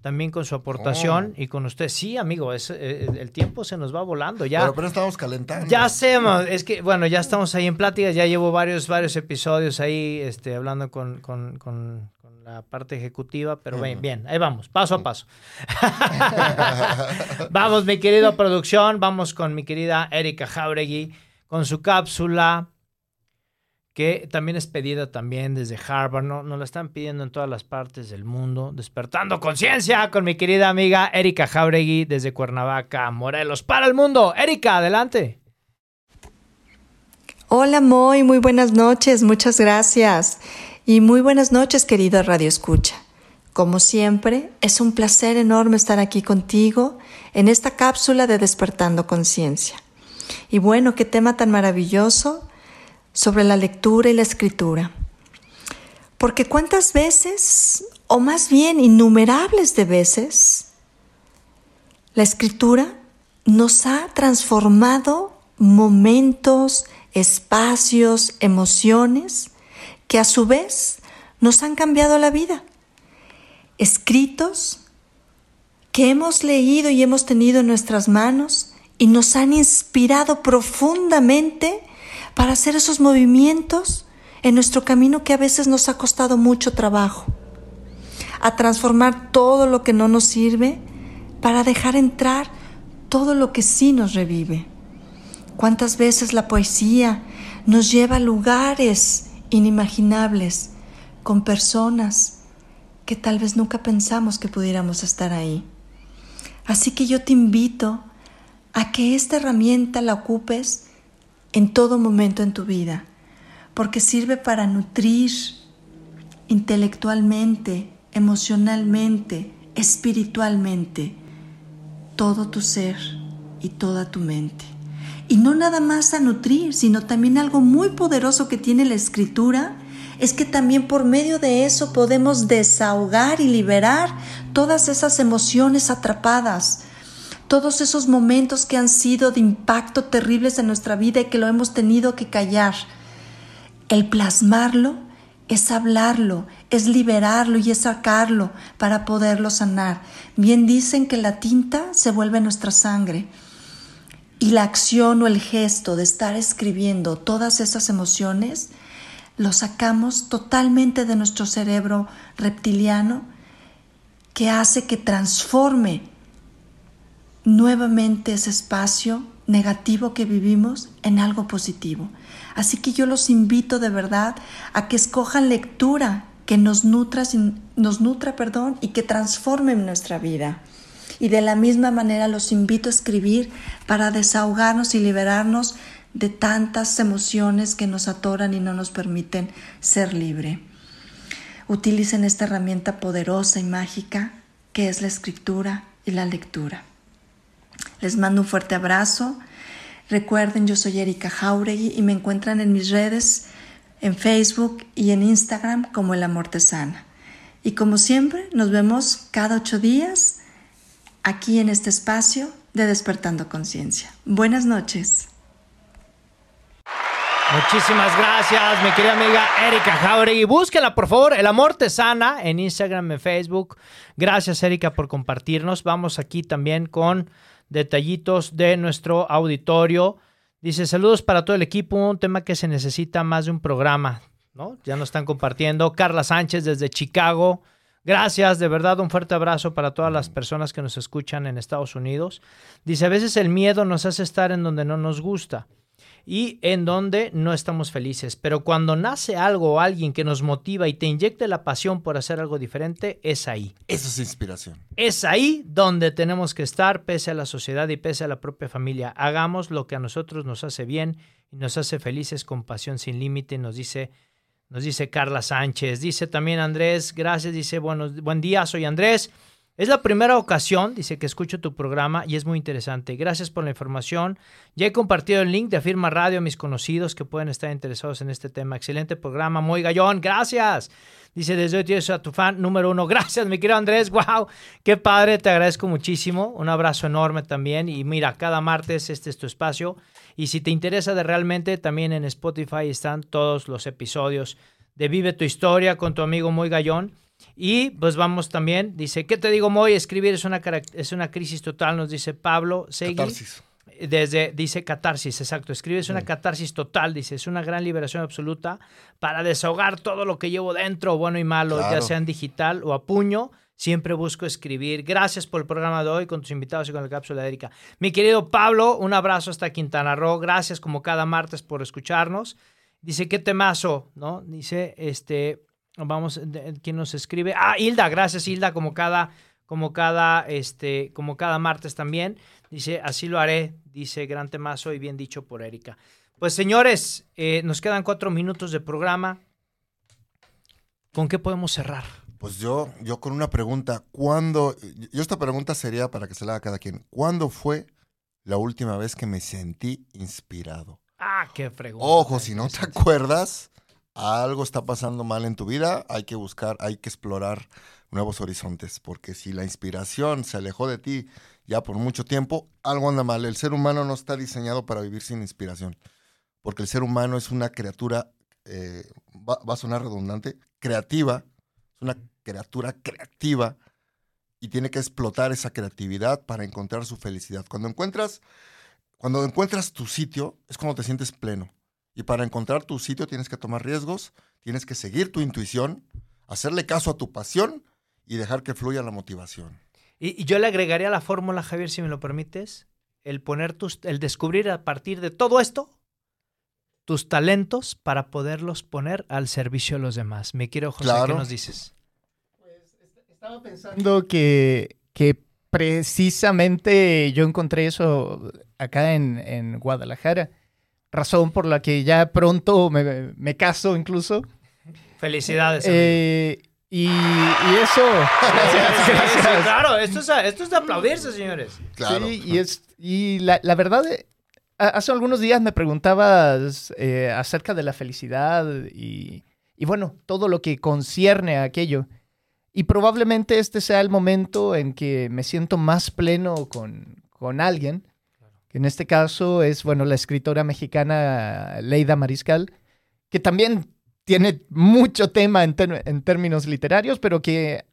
S2: también con su aportación y con usted. Sí, amigo, es, eh, el tiempo se nos va volando. Ya,
S3: Pero estamos calentando.
S2: ya hacemos, es que, bueno, ya estamos ahí en pláticas, ya llevo varios, varios episodios ahí este, hablando con, con- con- con la parte ejecutiva, pero bien, bien, ahí vamos, paso a paso. vamos, mi querida producción, vamos con mi querida Erika Jauregui, con su cápsula, que también es pedida también desde Harvard, ¿no? nos la están pidiendo en todas las partes del mundo, despertando conciencia con mi querida amiga Erika Jauregui desde Cuernavaca, Morelos, para el mundo. Erika, adelante.
S6: Hola Moy, muy buenas noches, muchas gracias. Y muy buenas noches, querido Radio Escucha. Como siempre, es un placer enorme estar aquí contigo en esta cápsula de Despertando Conciencia. Y bueno, qué tema tan maravilloso sobre la lectura y la escritura. Porque cuántas veces, o más bien innumerables de veces, la escritura nos ha transformado momentos, espacios, emociones que a su vez nos han cambiado la vida. Escritos que hemos leído y hemos tenido en nuestras manos y nos han inspirado profundamente para hacer esos movimientos en nuestro camino que a veces nos ha costado mucho trabajo. A transformar todo lo que no nos sirve para dejar entrar todo lo que sí nos revive. ¿Cuántas veces la poesía nos lleva a lugares inimaginables con personas que tal vez nunca pensamos que pudiéramos estar ahí? Así que yo te invito a que esta herramienta la ocupes en todo momento en tu vida, porque sirve para nutrir intelectualmente, emocionalmente, espiritualmente todo tu ser y toda tu mente. Y no nada más a nutrir, sino también algo muy poderoso que tiene la escritura, es que también por medio de eso podemos desahogar y liberar todas esas emociones atrapadas, todos esos momentos que han sido de impacto terribles en nuestra vida y que lo hemos tenido que callar. El plasmarlo es hablarlo, es liberarlo y es sacarlo para poderlo sanar. Bien dicen que la tinta se vuelve nuestra sangre y la acción o el gesto de estar escribiendo todas esas emociones lo sacamos totalmente de nuestro cerebro reptiliano que hace que transforme nuevamente ese espacio negativo que vivimos en algo positivo. Así que yo los invito de verdad a que escojan lectura que nos nutra, nos nutra perdón, y que transforme nuestra vida. Y de la misma manera los invito a escribir para desahogarnos y liberarnos de tantas emociones que nos atoran y no nos permiten ser libre. Utilicen esta herramienta poderosa y mágica que es la escritura y la lectura. Les mando un fuerte abrazo. Recuerden, yo soy Erika Jauregui y me encuentran en mis redes, en Facebook y en Instagram como El Amor Te Sana. Y como siempre, nos vemos cada ocho días aquí en este espacio de Despertando Conciencia. Buenas noches.
S2: Muchísimas gracias, mi querida amiga Erika Jauregui. Búsquela, por favor, El Amor Te Sana en Instagram, en Facebook. Gracias, Erika, por compartirnos. Vamos aquí también con detallitos de nuestro auditorio. Dice, saludos para todo el equipo, un tema que se necesita más de un programa, ¿no? Ya nos están compartiendo. Carla Sánchez desde Chicago. Gracias, de verdad, un fuerte abrazo para todas las personas que nos escuchan en Estados Unidos. Dice, a veces el miedo nos hace estar en donde no nos gusta y en donde no estamos felices. Pero cuando nace algo o alguien que nos motiva y te inyecte la pasión por hacer algo diferente, es ahí.
S3: Eso es inspiración.
S2: Es ahí donde tenemos que estar, pese a la sociedad y pese a la propia familia. Hagamos lo que a nosotros nos hace bien y nos hace felices con pasión sin límite, nos dice, nos dice Carla Sánchez. Dice también Andrés, gracias, dice, bueno, buen día, soy Andrés. Es la primera ocasión, dice que escucho tu programa y es muy interesante. Gracias por la información. Ya he compartido el link de Afirma Radio a mis conocidos que pueden estar interesados en este tema. Excelente programa, muy gallón. Gracias. Dice desde hoy tienes a tu fan número uno. Gracias, mi querido Andrés. Wow, qué padre. Te agradezco muchísimo. Un abrazo enorme también. Y mira, cada martes este es tu espacio. Y si te interesa de realmente, también en Spotify están todos los episodios de Vive tu historia con tu amigo Muy Gallón. Y pues vamos también, dice, ¿qué te digo, Moy? Escribir es una, es una crisis total, nos dice Pablo Segui.
S3: Catarsis.
S2: Desde, dice catarsis, exacto. Escribe, es
S3: Mm.
S2: una catarsis total, dice, es una gran liberación absoluta para desahogar todo lo que llevo dentro, bueno y malo, ya sea en digital o a puño. Siempre busco escribir. Gracias por el programa de hoy con tus invitados y con la cápsula de Erika. Mi querido Pablo, un abrazo hasta Quintana Roo. Gracias como cada martes por escucharnos. Dice, qué temazo, ¿no? Dice, este, vamos, de- ¿quién nos escribe? Ah, Hilda, gracias Hilda, como cada, como cada, este, como cada martes también. Dice, así lo haré, dice, gran temazo y bien dicho por Erika. Pues señores, eh, nos quedan cuatro minutos de programa. ¿Con qué podemos cerrar?
S3: Pues yo, yo con una pregunta, ¿cuándo? Yo esta pregunta sería para que se la haga cada quien. ¿Cuándo fue la última vez que me sentí inspirado?
S2: Ah, qué fregón.
S3: Ojo, si no te acuerdas, algo está pasando mal en tu vida, hay que buscar, hay que explorar nuevos horizontes, porque si la inspiración se alejó de ti ya por mucho tiempo, algo anda mal. El ser humano no está diseñado para vivir sin inspiración, porque el ser humano es una criatura, eh, va, va a sonar redundante, creativa, es una criatura creativa y tiene que explotar esa creatividad para encontrar su felicidad. Cuando encuentras, cuando encuentras tu sitio, es cuando te sientes pleno. Y para encontrar tu sitio tienes que tomar riesgos, tienes que seguir tu intuición, hacerle caso a tu pasión y dejar que fluya la motivación.
S2: Y, y yo le agregaría la fórmula, Javier, si me lo permites, el poner tus, el descubrir a partir de todo esto tus talentos para poderlos poner al servicio de los demás. Me quiero, José, ¿qué nos dices?
S4: Estaba pensando que, que precisamente yo encontré eso acá en, en Guadalajara. Razón por la que ya pronto me, me caso incluso.
S2: Felicidades.
S4: Eh, y, y eso. Gracias, gracias.
S2: sí, claro, esto es, esto es de aplaudirse, señores.
S3: Claro.
S4: Sí, y, es, y la, la verdad, eh, hace algunos días me preguntabas eh, acerca de la felicidad y, y bueno, todo lo que concierne a aquello. Y probablemente este sea el momento en que me siento más pleno con, con alguien, en este caso es, bueno, la escritora mexicana Leida Mariscal, que también tiene mucho tema en términos literarios, pero que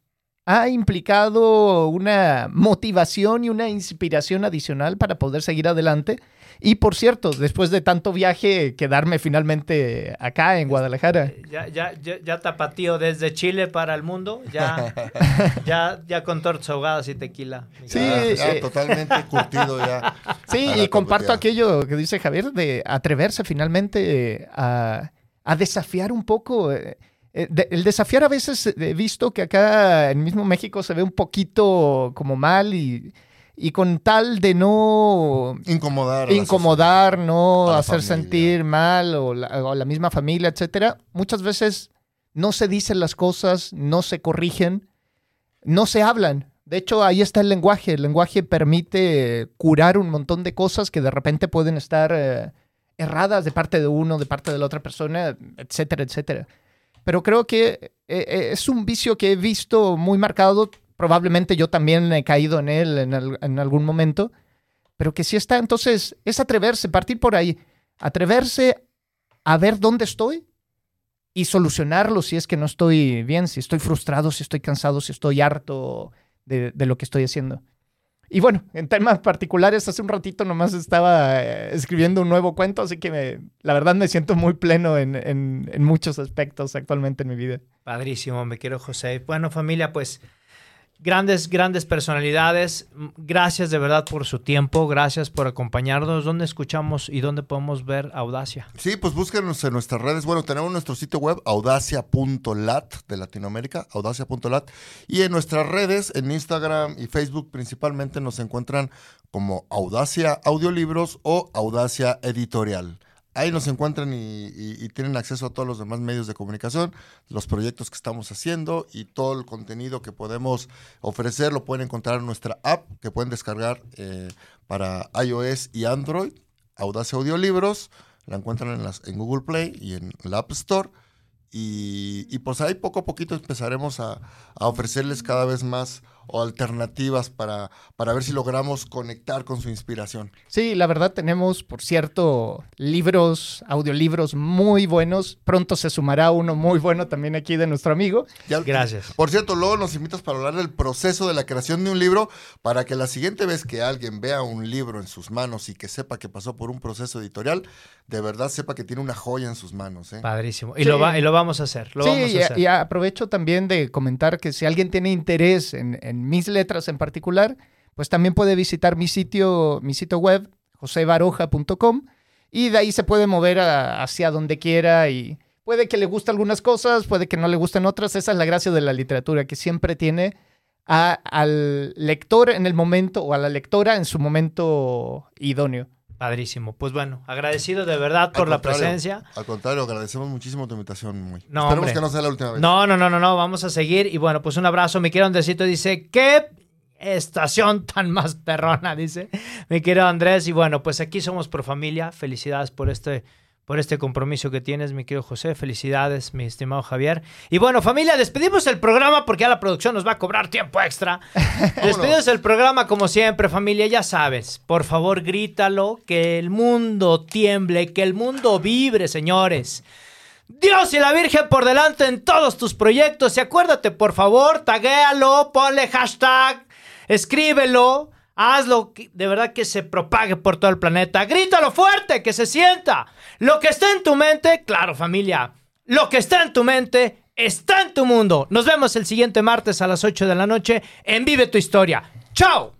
S4: ha implicado una motivación y una inspiración adicional para poder seguir adelante. Y por cierto, después de tanto viaje, quedarme finalmente acá en Guadalajara.
S2: Ya, ya, ya, ya tapatío desde Chile para el mundo, ya, ya, ya con tortas ahogadas y tequila.
S4: Sí,
S3: ya
S4: eh,
S3: totalmente curtido ya.
S4: Sí, y comparto aquello que dice Javier de atreverse finalmente a, a desafiar un poco. eh, eh, de- el desafiar a veces eh, he visto que acá en mismo México se ve un poquito como mal y, y con tal de no
S3: Incomodar.
S4: incomodar, no hacer
S3: familia.
S4: sentir mal o la, o la misma familia, etcétera. Muchas veces no se dicen las cosas, no se corrigen, no se hablan. De hecho, ahí está el lenguaje. El lenguaje permite curar un montón de cosas que de repente pueden estar eh, erradas de parte de uno, de parte de la otra persona, etcétera, etcétera. Pero creo que eh, eh, es un vicio que he visto muy marcado. Probablemente yo también he caído en él en, al- en algún momento pero que sí está. Entonces, es atreverse, partir por ahí, atreverse a ver dónde estoy y solucionarlo si es que no estoy bien, si estoy frustrado, si estoy cansado, si estoy harto de, lo que estoy haciendo. Y bueno, en temas particulares, hace un ratito nomás estaba eh, escribiendo un nuevo cuento, así que me- la verdad me siento muy pleno en, en- en muchos aspectos actualmente en mi vida.
S2: Padrísimo, me quiero José. Bueno, familia, pues grandes, grandes personalidades. Gracias de verdad por su tiempo, gracias por acompañarnos. ¿Dónde escuchamos y dónde podemos ver Audacia?
S3: Sí, pues búsquenos en nuestras redes. Bueno, tenemos nuestro sitio web audacia.lat de Latinoamérica, audacia.lat. Y en nuestras redes, en Instagram y Facebook principalmente, nos encuentran como Audacia Audiolibros o Audacia Editorial. Ahí nos encuentran y, tienen acceso a todos los demás medios de comunicación, los proyectos que estamos haciendo y todo el contenido que podemos ofrecer lo pueden encontrar en nuestra app que pueden descargar eh, para iOS y Android, Audacia Audiolibros. La encuentran en, las, en Google Play y en la App Store. Y, pues ahí poco a poquito empezaremos a ofrecerles cada vez más o alternativas para, para ver si logramos conectar con su inspiración.
S4: Sí, la verdad tenemos, por cierto, libros, audiolibros muy buenos. Pronto se sumará uno muy bueno también aquí de nuestro amigo.
S3: Ya-
S2: Gracias.
S3: Por cierto, luego nos invitas para hablar del proceso de la creación de un libro para que la siguiente vez que alguien vea un libro en sus manos y que sepa que pasó por un proceso editorial, de verdad sepa que tiene una joya en sus manos. ¿eh?
S2: Padrísimo. Y,
S4: Sí.
S2: lo va, y lo vamos a hacer. Lo
S4: sí,
S2: vamos a
S4: y,
S2: hacer.
S4: y aprovecho también de comentar que si alguien tiene interés en, en mis letras en particular, pues también puede visitar mi sitio, mi sitio web, josebaroja.com, y de ahí se puede mover hacia donde quiera y puede que le guste algunas cosas, puede que no le gusten otras. Esa es la gracia de la literatura, que siempre tiene al lector en el momento o a la lectora en su momento idóneo.
S2: Padrísimo. Pues bueno, agradecido de verdad por la presencia.
S3: Al contrario, agradecemos muchísimo tu invitación, muy.
S2: No,
S3: Esperemos
S2: hombre.
S3: que no sea la última vez.
S2: No, no, no, no, no, vamos a seguir. Y bueno, pues un abrazo. Mi querido Andresito dice, ¿qué estación tan más perrona? Dice mi querido Andrés. Y bueno, pues aquí somos por familia. Felicidades por este, por este compromiso que tienes, mi querido José. Felicidades, mi estimado Javier. Y bueno, familia, despedimos el programa porque ya la producción nos va a cobrar tiempo extra. Despedimos el programa como siempre, familia. Ya sabes, por favor, grítalo, que el mundo tiemble, que el mundo vibre, señores. Dios y la Virgen por delante en todos tus proyectos. Y acuérdate, por favor, taguéalo, ponle hashtag, escríbelo, hazlo de verdad que se propague por todo el planeta. Grítalo fuerte, que se sienta. Lo que está en tu mente, claro, familia, lo que está en tu mente está en tu mundo. Nos vemos el siguiente martes a las 8 de la noche en Vive tu Historia. ¡Chao!